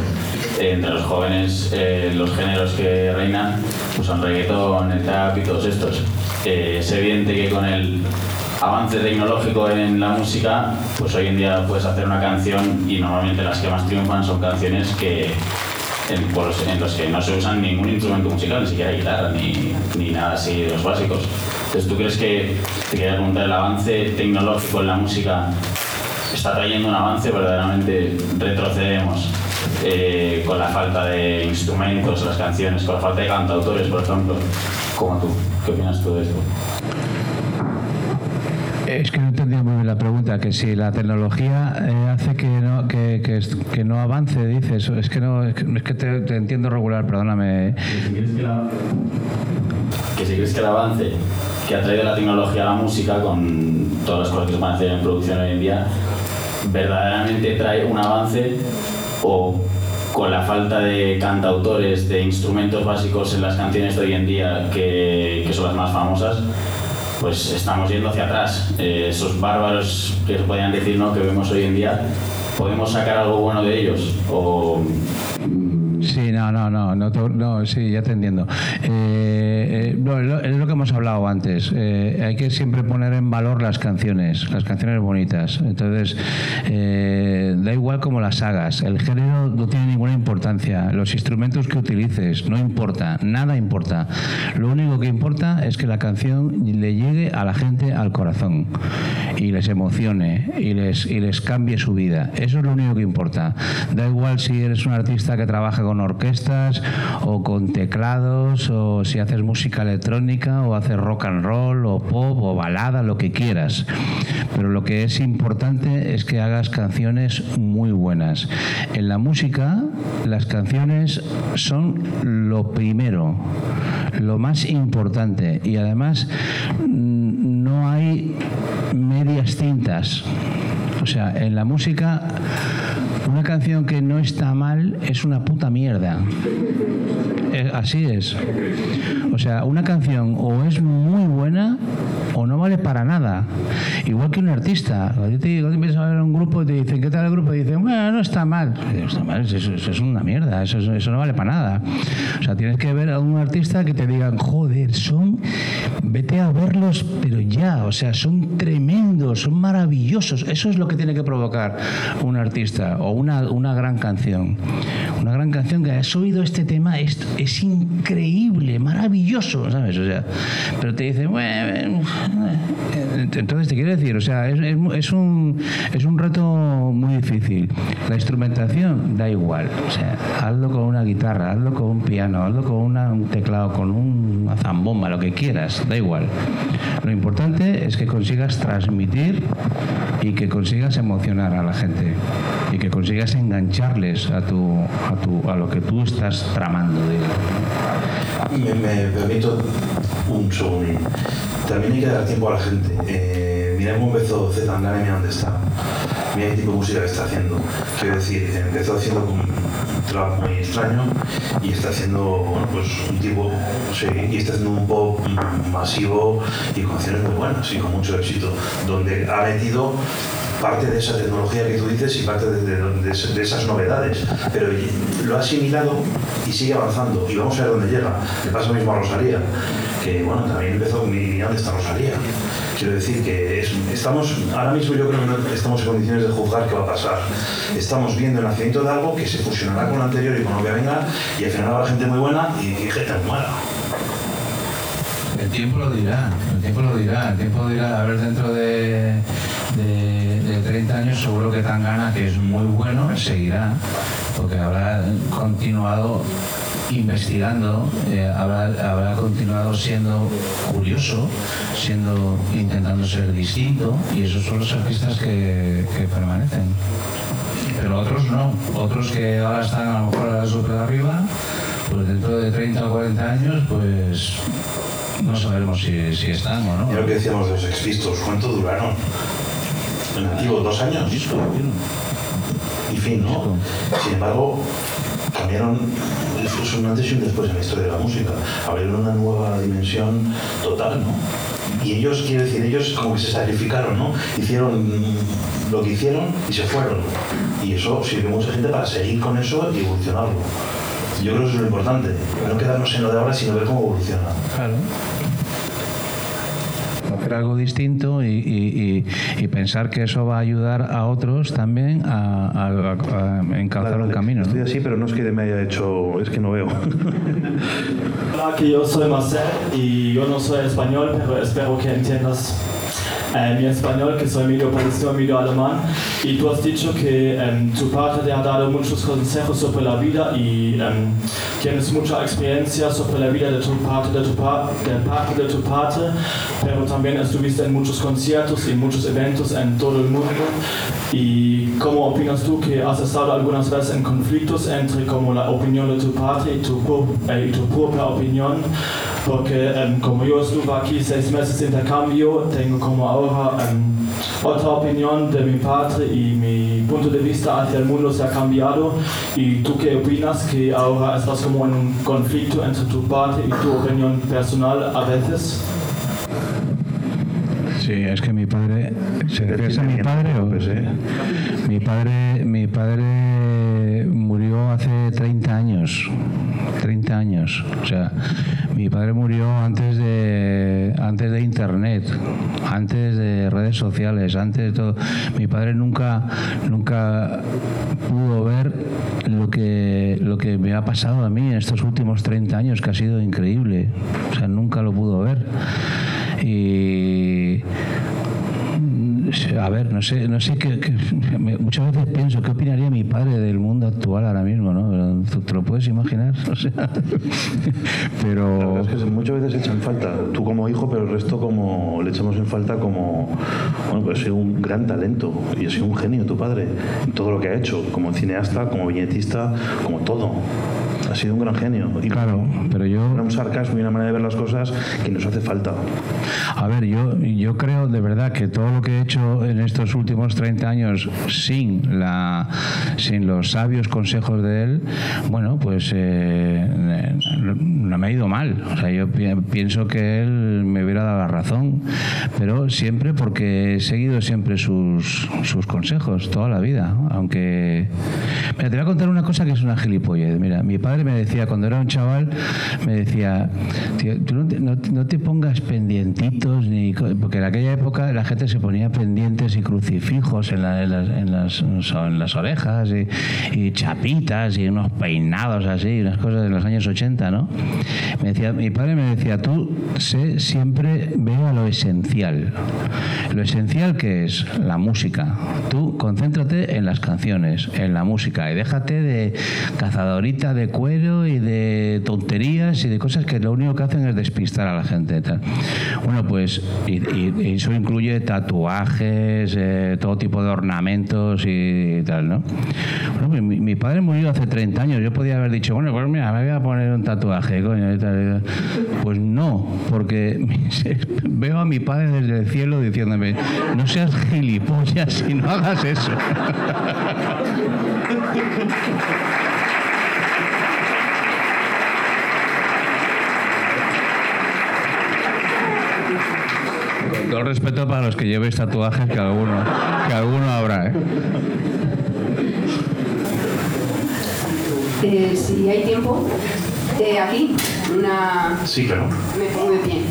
S8: Entre los jóvenes, los géneros que reinan pues son reggaetón, el trap y todos estos. Es evidente que con el avance tecnológico en la música, pues hoy en día puedes hacer una canción y normalmente las que más triunfan son canciones que en, los, en los que no se usan ningún instrumento musical, ni siquiera guitarra, ni, ni nada así de los básicos. Entonces, ¿tú crees que, te quería preguntar, el avance tecnológico en la música está trayendo un avance, verdaderamente retrocedemos eh, con la falta de instrumentos, las canciones, con la falta de cantautores, por ejemplo, como tú? ¿Qué opinas tú de esto?
S3: Es que no entendía muy bien la pregunta, que si la tecnología eh, hace que no, avance, dices, es que no, es que, te, entiendo regular, perdóname.
S8: Que si crees que el avance que ha traído la tecnología a la música, con todas las cosas que se van a hacer en producción hoy en día, verdaderamente trae un avance o con la falta de cantautores, de instrumentos básicos en las canciones de hoy en día, que son las más famosas, pues estamos yendo hacia atrás. Eh, esos bárbaros que se podrían decir ¿no? que vemos hoy en día, ¿podemos sacar algo bueno de ellos? O,
S3: Sí, no, no, no, no, no sí, ya te. Eh, eh, es lo que hemos hablado antes. Eh, hay que siempre poner en valor las canciones, las canciones bonitas. Entonces, da igual como las hagas. El género no tiene ninguna importancia. Los instrumentos que utilices, no importa. Nada importa. Lo único que importa es que la canción le llegue a la gente al corazón y les emocione y les, y les cambie su vida. Eso es lo único que importa. Da igual si eres un artista que trabaja con orquestas o con teclados o si haces música electrónica o haces rock and roll o pop o balada, lo que quieras. Pero lo que es importante es que hagas canciones muy buenas. En la música las canciones son lo primero, lo más importante y además no hay medias cintas. O sea, en la música una canción que no está mal es una puta mierda. Así es. O sea, una canción o es muy buena o no vale para nada. Igual que un artista. Cuando te digo, empiezas a ver un grupo y te dicen, ¿qué tal el grupo? Y dicen, bueno, no está mal. Está mal, eso, eso es una mierda, eso, eso no vale para nada. O sea, tienes que ver a un artista que te digan, joder, son vete a verlos, pero ya, o sea, son tremendos, son maravillosos. Eso es lo que tiene que provocar un artista o una, una gran canción. Una gran canción que has oído este tema, es, es increíble, maravilloso, ¿sabes? O sea, pero te dice, bueno, entonces te quiero decir, o sea, es, es, un, es un reto muy difícil. La instrumentación da igual, o sea, hazlo con una guitarra, hazlo con un piano, hazlo con un teclado, con una zambomba, lo que quieras, da igual. Lo importante es que consigas transmitir y que consigas emocionar a la gente y que consigas engancharles a, tu, a, tu, a lo que tú estás tramando.
S2: Me, me, permito un segundo. También hay que dar tiempo a la gente. Eh, mira cómo empezó Zetangana y mira dónde está. Mira qué tipo de música que está haciendo. Quiero decir, empezó haciendo un trap muy extraño y está haciendo, bueno, pues un tipo, sí, y está haciendo un pop masivo y con canciones muy buenas y con mucho éxito, donde ha metido parte de esa tecnología que tú dices y parte de, esas novedades. Pero lo ha asimilado y sigue avanzando. Y vamos a ver dónde llega. Le pasa lo mismo a Rosalía, que bueno, también empezó con mi dónde está Rosalía. Quiero decir que es, estamos, ahora mismo yo creo que no estamos en condiciones de juzgar qué va a pasar. Estamos viendo el nacimiento de algo que se fusionará con lo anterior y con lo que venga y al final habrá gente muy buena y, y gente muy mala.
S3: El tiempo lo dirá, el tiempo lo dirá, el tiempo lo dirá. A ver, dentro de, de, de 30 años seguro que Tangana, que es muy bueno, seguirá, porque habrá continuado investigando, eh, habrá, habrá, continuado siendo curioso, siendo intentando ser distinto, y esos son los artistas que, permanecen. Pero otros no, otros que ahora están a lo mejor a la super arriba, pues dentro de 30 o 40 años, pues no sabemos si, si están o no.
S2: Y lo que decíamos de los exvistos, ¿cuánto duraron? Antiguo, dos años. Y fin, ¿no? Sin embargo, cambiaron, es un antes y un después en la historia de la música. Abrieron una nueva dimensión total, ¿no? Y ellos, quiero decir, ellos como que se sacrificaron, ¿no? Hicieron lo que hicieron y se fueron. Y eso sirve a mucha gente para seguir con eso y evolucionarlo. Yo creo que eso es lo importante, no quedarnos en lo de ahora, sino ver cómo evoluciona.
S3: Claro hacer algo distinto y, y, y, pensar que eso va a ayudar a otros también a, a, a encalzar
S2: Claro,
S3: un camino. ¿no?
S2: Estoy así, pero no es que me haya hecho, es que no veo. (laughs)
S9: Hola, que yo soy Marcel y yo no soy español, pero espero que entiendas eh, mi español, que soy medio parecido, medio alemán. Y tú has dicho que eh, tu padre te ha dado muchos consejos sobre la vida y eh, tienes mucha experiencia sobre la vida de tu parte de tu, pa de parte de tu padre, pero también estuviste en muchos conciertos y muchos eventos en todo el mundo. ¿Y cómo opinas tú que has estado algunas veces en conflictos entre como la opinión de tu padre y tu, eh, y tu propia opinión? Porque um, como yo estuve aquí seis meses de intercambio, tengo como ahora um, otra opinión de mi padre y mi punto de vista hacia el mundo se ha cambiado. ¿Y tú qué opinas? Que ahora estás como en un conflicto entre tu padre y tu opinión personal a veces.
S3: Sí, es que mi padre. ¿Se refiere a mi padre o.?
S2: Pues, ¿eh?
S3: Mi padre, mi padre hace 30 años. 30 años. O sea, mi padre murió antes de, antes de Internet, antes de redes sociales, antes de todo. Mi padre nunca, nunca pudo ver lo que, lo que me ha pasado a mí en estos últimos 30 años, que ha sido increíble. O sea, nunca lo pudo ver. Y a ver, no sé, no sé qué, muchas veces pienso qué opinaría mi padre del mundo actual ahora mismo, ¿no? ¿Tú te lo puedes imaginar? (laughs) O sea,
S2: La
S3: pero
S2: verdad es que muchas veces echan falta, tú como hijo, pero el resto como le echamos en falta como, bueno, pues sido un gran talento y sido un genio tu padre en todo lo que ha hecho, como cineasta, como viñetista, como todo. Ha sido un gran genio. Y
S3: claro, pero yo
S2: Era un sarcasmo y una manera de ver las cosas que nos hace falta.
S3: A ver, yo, yo creo de verdad que todo lo que he hecho en estos últimos 30 años sin, la, sin los sabios consejos de él, bueno, pues eh, no me ha ido mal. O sea, yo pi- pienso que él me hubiera dado la razón, pero siempre porque he seguido siempre sus, sus consejos toda la vida. Aunque. Mira, te voy a contar una cosa que es una gilipollez. Mira, mi padre me decía, cuando era un chaval, me decía, tío, tú no te, pongas pendientitos, ni porque en aquella época la gente se ponía pendientes y crucifijos en, las, en, las, en las, orejas y, chapitas y unos peinados así, unas cosas de los años 80, ¿no? Me decía, mi padre me decía, tú sé, siempre veo lo esencial. Lo esencial que es la música. Tú concéntrate en las canciones, en la música y déjate de cazadorita de cuero y de tonterías y de cosas que lo único que hacen es despistar a la gente. Bueno, pues y, eso incluye tatuajes, eh, todo tipo de ornamentos y, tal, ¿no? Bueno, pues mi, padre murió hace 30 años. Yo podía haber dicho, bueno, pues mira, me voy a poner un tatuaje, coño. Y tal, Pues no, porque (laughs) veo a mi padre desde el cielo diciéndome, no seas gilipollas y no hagas eso. (laughs) Todo respeto para los que llevéis tatuajes, que alguno, que alguno habrá. ¿eh?
S10: Eh, si hay tiempo, eh, aquí, una...
S2: Sí, claro.
S10: Me pongo de pie.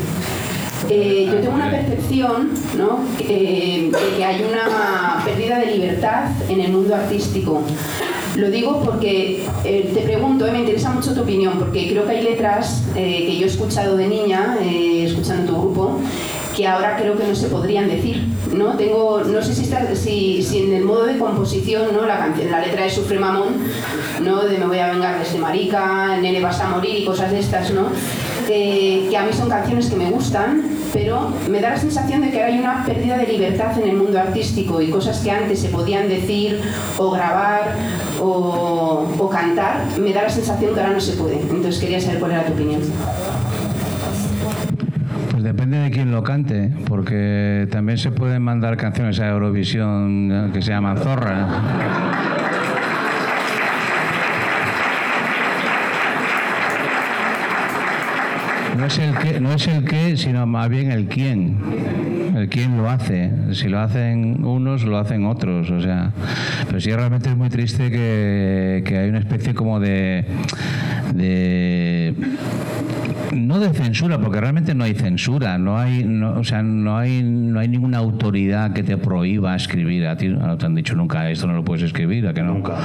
S10: Eh, yo tengo una percepción ¿no? de que hay una pérdida de libertad en el mundo artístico. Lo digo porque te pregunto, me interesa mucho tu opinión, porque creo que hay letras que yo he escuchado de niña, escuchando tu grupo, que ahora creo que no se podrían decir. ¿no? Tengo, no sé si, está, si, si, en el modo de composición, ¿no? la, canción, la letra de Sufre Mamón, ¿no? de Me voy a vengar de marica, Nene vas a morir y cosas de estas, ¿no? que a mí son canciones que me gustan, pero me da la sensación de que hay una pérdida de libertad en el mundo artístico y cosas que antes se podían decir o grabar o, o cantar, me da la sensación que ahora no se puede. Entonces quería saber cuál era tu opinión
S3: depende de quién lo cante, porque también se pueden mandar canciones a Eurovisión que se llaman Zorra. No es el que, no es el qué, sino más bien el quién. El quién lo hace. Si lo hacen unos, lo hacen otros. O sea, pero sí realmente es muy triste que, que hay una especie como de, de no de censura, porque realmente no hay censura, no hay, o sea, no hay, no hay ninguna autoridad que te prohíba escribir. A ti no te han dicho nunca esto no lo puedes escribir, a que no.
S2: Nunca.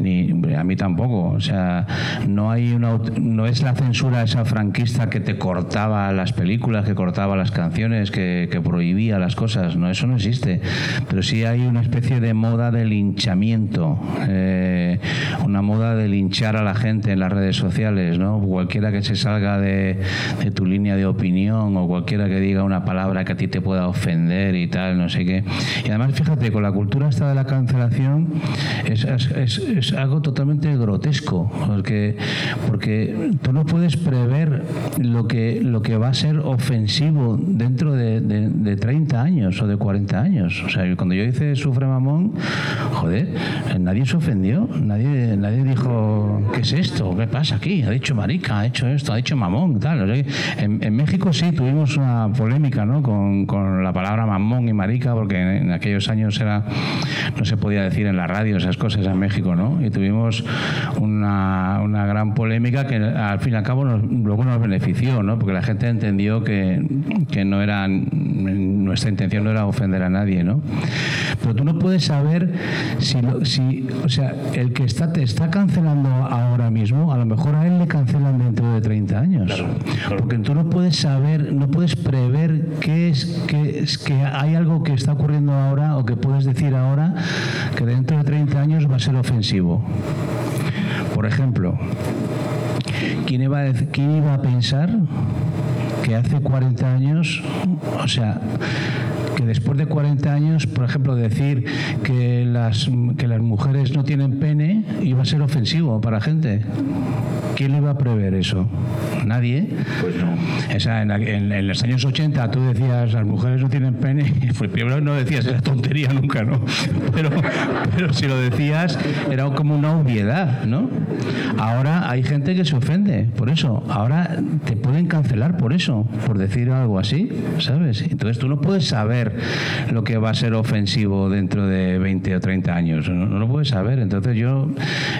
S3: Ni a mí tampoco. O sea, no hay una, no es la censura esa franquista que te cortaba las películas, que cortaba las canciones, que, prohibía las cosas. No, eso no existe. Pero sí hay una especie de moda de linchamiento, eh, una moda de linchar a la gente en las redes sociales, ¿no? Cualquiera que se salga de de, tu línea de opinión o cualquiera que diga una palabra que a ti te pueda ofender y tal, no sé qué. Y además, fíjate, con la cultura esta de la cancelación es, es, es algo totalmente grotesco, porque, porque tú no puedes prever lo que, lo que va a ser ofensivo dentro de, de, 30 años o de 40 años. O sea, cuando yo hice Sufre Mamón, joder, nadie se ofendió, nadie, nadie dijo, ¿qué es esto? ¿Qué pasa aquí? Ha dicho marica, ha hecho esto, ha dicho mamón en, México sí tuvimos una polémica ¿no? con, la palabra mamón y marica, porque en, aquellos años era no se podía decir en la radio esas cosas en México, ¿no? Y tuvimos una, una gran polémica que al fin y al cabo luego nos benefició, ¿no? Porque la gente entendió que, que no era nuestra intención no era ofender a nadie, ¿no? Pero tú no puedes saber si, si o sea, el que está, te está cancelando ahora mismo, a lo mejor a él le cancelan dentro de 30 años. Porque tú no puedes saber, no puedes prever qué es, qué es que hay algo que está ocurriendo ahora o que puedes decir ahora que dentro de 30 años va a ser ofensivo. Por ejemplo, ¿quién iba a, quién iba a pensar que hace 40 años, o sea, que después de 40 años, por ejemplo, decir que las, que las mujeres no tienen pene iba a ser ofensivo para gente. ¿Quién le iba a prever eso? Nadie.
S2: Pues no.
S3: en, los años 80 tú decías, las mujeres no tienen pene, (laughs) pues primero no decías esa tontería nunca, ¿no? Pero, pero si lo decías, era como una obviedad, ¿no? Ahora hay gente que se ofende por eso. Ahora te pueden cancelar por eso. Por decir algo así, ¿sabes? Entonces tú no puedes saber lo que va a ser ofensivo dentro de 20 o 30 años, no, lo puedes saber. Entonces yo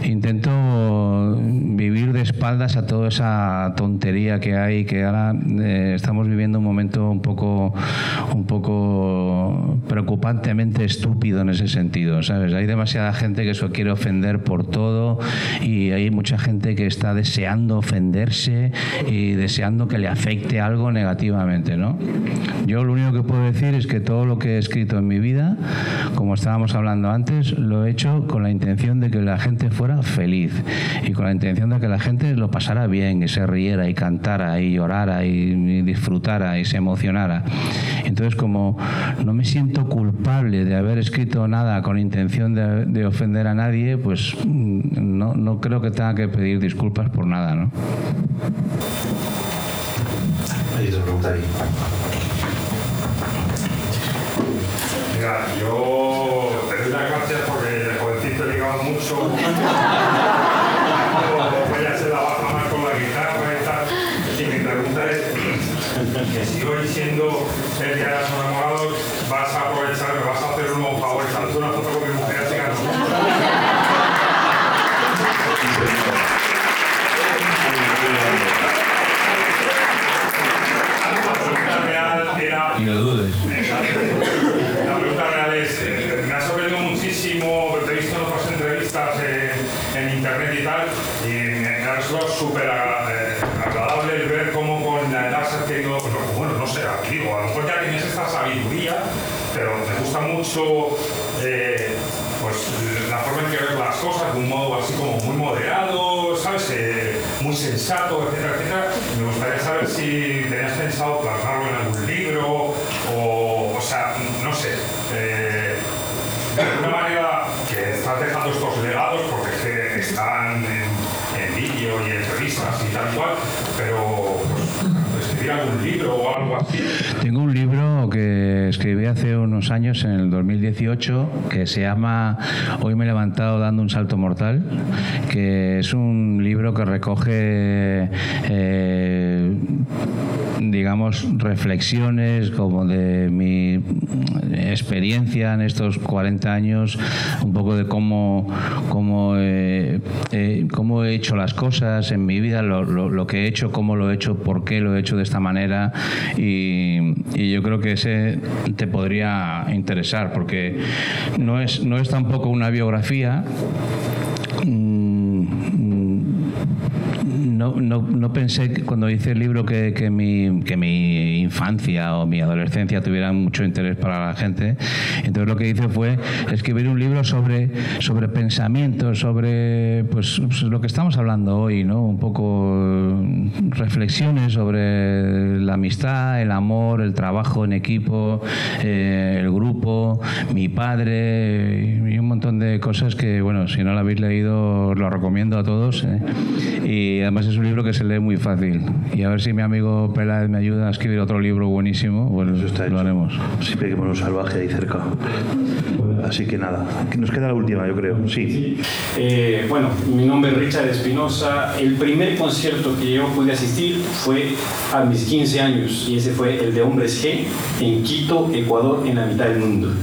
S3: intento vivir de espaldas a toda esa tontería que hay, que ahora eh, estamos viviendo un momento un poco, un poco preocupantemente estúpido en ese sentido, ¿sabes? Hay demasiada gente que eso quiere ofender por todo y hay mucha gente que está deseando ofenderse y deseando que le afecte algo negativamente, ¿no? Yo lo único que puedo decir es que todo lo que he escrito en mi vida, como estábamos hablando antes, lo he hecho con la intención de que la gente fuera feliz y con la intención de que la gente lo pasara bien y se riera y cantara y llorara y disfrutara y se emocionara. Entonces, como no me siento culpable de haber escrito nada con intención de, de ofender a nadie, pues mm, no, no creo que tenga que pedir disculpas por nada, ¿no?
S2: Hay otra pregunta ahí.
S11: Mira, yo te doy las gracias porque de jovencito ligado mucho. (laughs) Voy a hacer la baja más con la guitarra y tal. Y mi pregunta es, que si hoy siendo el día de los enamorados vas a aprovechar, me vas a hacer un favor, echarte una foto con mi mujer así La pregunta real era...
S3: Y lo dudes.
S11: La pregunta real es, eh, me ha sorprendido muchísimo, te he visto en otras entrevistas eh, en internet y tal, y me, me ha resultado súper agra- eh, agradable el ver cómo con la edad se ha tenido, pues, bueno, no sé, digo, a lo mejor ya tienes esta sabiduría, pero me gusta mucho eh, pues, la forma en que ves las cosas de un modo así como muy moderado, ¿sabes? Eh, muy sensato, etcétera, etcétera. Me gustaría saber si tenías pensado plasmarlo en algún libro o, o sea, no sé. eh, de alguna manera que estás dejando estos legados porque es que están en, en vídeo y en entrevistas y tal cual, pero pues, escribir algún libro o algo así.
S3: Tengo un libro que escribí hace unos años, en el 2018, que se llama Hoy me he levantado dando un salto mortal, que es un libro que recoge, eh, digamos, reflexiones como de mi experiencia en estos 40 años, un poco de cómo, cómo, eh, eh, cómo he hecho las cosas en mi vida, lo, lo- que he hecho, cómo lo he hecho, por qué lo he hecho de esta manera y, y yo creo que ese te podría interesar porque no es, no es tampoco una biografía. No, no, no pensé que cuando hice el libro que, que mi, que mi infancia o mi adolescencia tuvieran mucho interés para la gente. Entonces lo que hice fue escribir un libro sobre, sobre pensamientos, sobre pues, pues, lo que estamos hablando hoy, ¿no? Un poco eh, reflexiones sobre la amistad, el amor, el trabajo en equipo, eh, el grupo, mi padre y un montón de cosas que, bueno, si no lo habéis leído, os lo recomiendo a todos. ¿eh? Y además es un libro que se lee muy fácil. Y a ver si mi amigo Peláez me ayuda a escribir otro libro buenísimo, bueno, lo haremos.
S2: Siempre hay que poner un salvaje ahí cerca. Así que nada, nos queda la última, yo creo. Sí.
S12: Eh, bueno, mi nombre es Richard Espinosa. El primer concierto que yo pude asistir fue a mis 15 años y ese fue el de Hombres G en Quito, Ecuador, en la mitad del mundo. (laughs)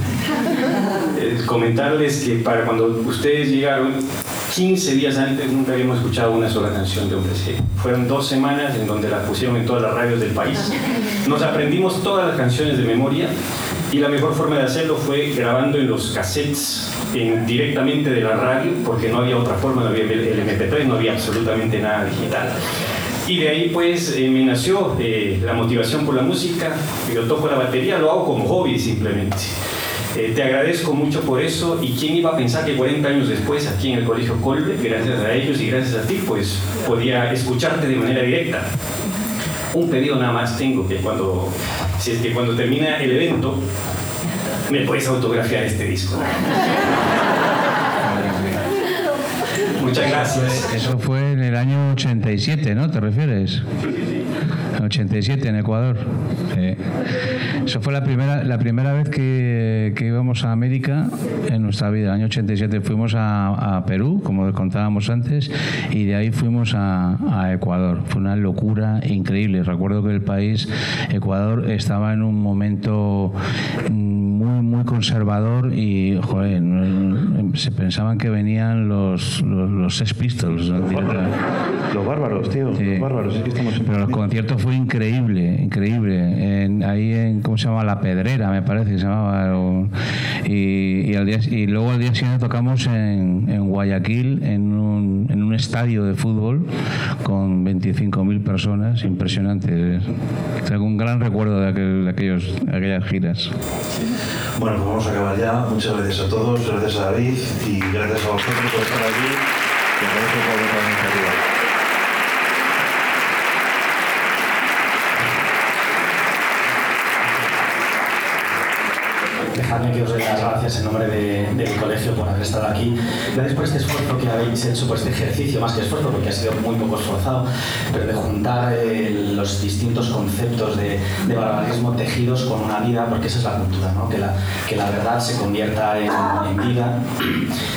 S12: Eh, comentarles que para cuando ustedes llegaron, 15 días antes nunca habíamos escuchado una sola canción de Hombres G. Fueron dos semanas en donde la pusieron en todas las radios del país. Nos aprendimos todas las canciones de memoria y la mejor forma de hacerlo fue grabando en los cassettes en- directamente de la radio, porque no había otra forma, no había el MP3, no había absolutamente nada digital. Y de ahí pues eh, me nació eh, la motivación por la música, yo toco la batería, lo hago como hobby simplemente. Eh, te agradezco mucho por eso y quién iba a pensar que 40 años después aquí en el Colegio Colbe, gracias a ellos y gracias a ti, pues podía escucharte de manera directa. Un pedido nada más tengo, que cuando, si es que cuando termina el evento, me puedes autografiar este disco. Muchas gracias.
S3: Eso fue en el año 87, ¿no? ¿Te refieres? 87 en Ecuador. Eso fue la primera, la primera vez que, que, íbamos a América en nuestra vida. El año 87 fuimos a, Perú, como contábamos antes, y de ahí fuimos a, Ecuador. Fue una locura increíble. Recuerdo que el país, Ecuador, estaba en un momento conservador y, joder, se pensaban que venían los, los, los Sex Pistols.
S2: Los bárbaros, los bárbaros tío.
S3: Sí.
S2: Los bárbaros. Es que estamos
S3: Pero el concierto fue increíble, increíble. En, ahí en, ¿cómo se llama? La Pedrera, me parece que se llamaba. O, y, y, al día, y, luego al día siguiente tocamos en, en Guayaquil, en un, en un, estadio de fútbol con 25.000 personas, impresionante. Tengo un gran recuerdo de, aquel, de, aquellos, de aquellas giras.
S2: Bueno, pues vamos a acabar ya. Muchas gracias a todos, gracias a David y gracias a vosotros por estar aquí. Y agradezco por la iniciativa.
S1: Dejadme que os dé las gracias en nombre de, del colegio por haber estado aquí. Gracias por este esfuerzo que habéis hecho, por este ejercicio, más que esfuerzo, porque ha sido muy poco esforzado, pero de juntar eh, los distintos conceptos de, de, barbarismo tejidos con una vida, porque esa es la cultura, ¿no? que, la, que la verdad se convierta en, en, vida.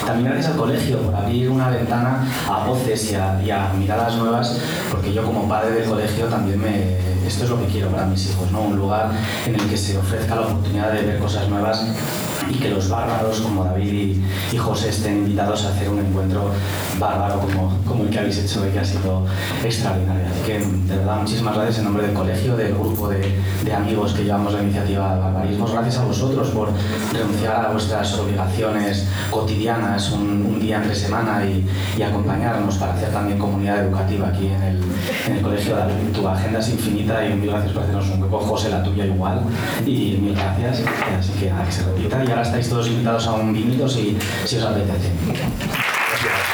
S1: También gracias al colegio por abrir una ventana a voces y a, y a miradas nuevas, porque yo como padre del colegio también me esto es lo que quiero para mis hijos, ¿no? Un lugar en el que se ofrezca la oportunidad de ver cosas nuevas y que los bárbaros como David y, y José estén invitados a hacer un encuentro bárbaro como, como el que habéis hecho hoy, que ha sido extraordinario. Así que, de verdad, muchísimas gracias en nombre del colegio, del grupo de, de amigos que llevamos la iniciativa Barbarismos. Gracias a vosotros por renunciar a vuestras obligaciones cotidianas un, un día entre semana y, y, acompañarnos para hacer también comunidad educativa aquí en el, en el colegio. David, tu agenda es infinita y mil gracias por hacernos un hueco. José, la tuya igual. Y mil gracias. Así que se repita. Y ahora estáis todos invitados a un vinito si, si os apetece.
S2: Gracias.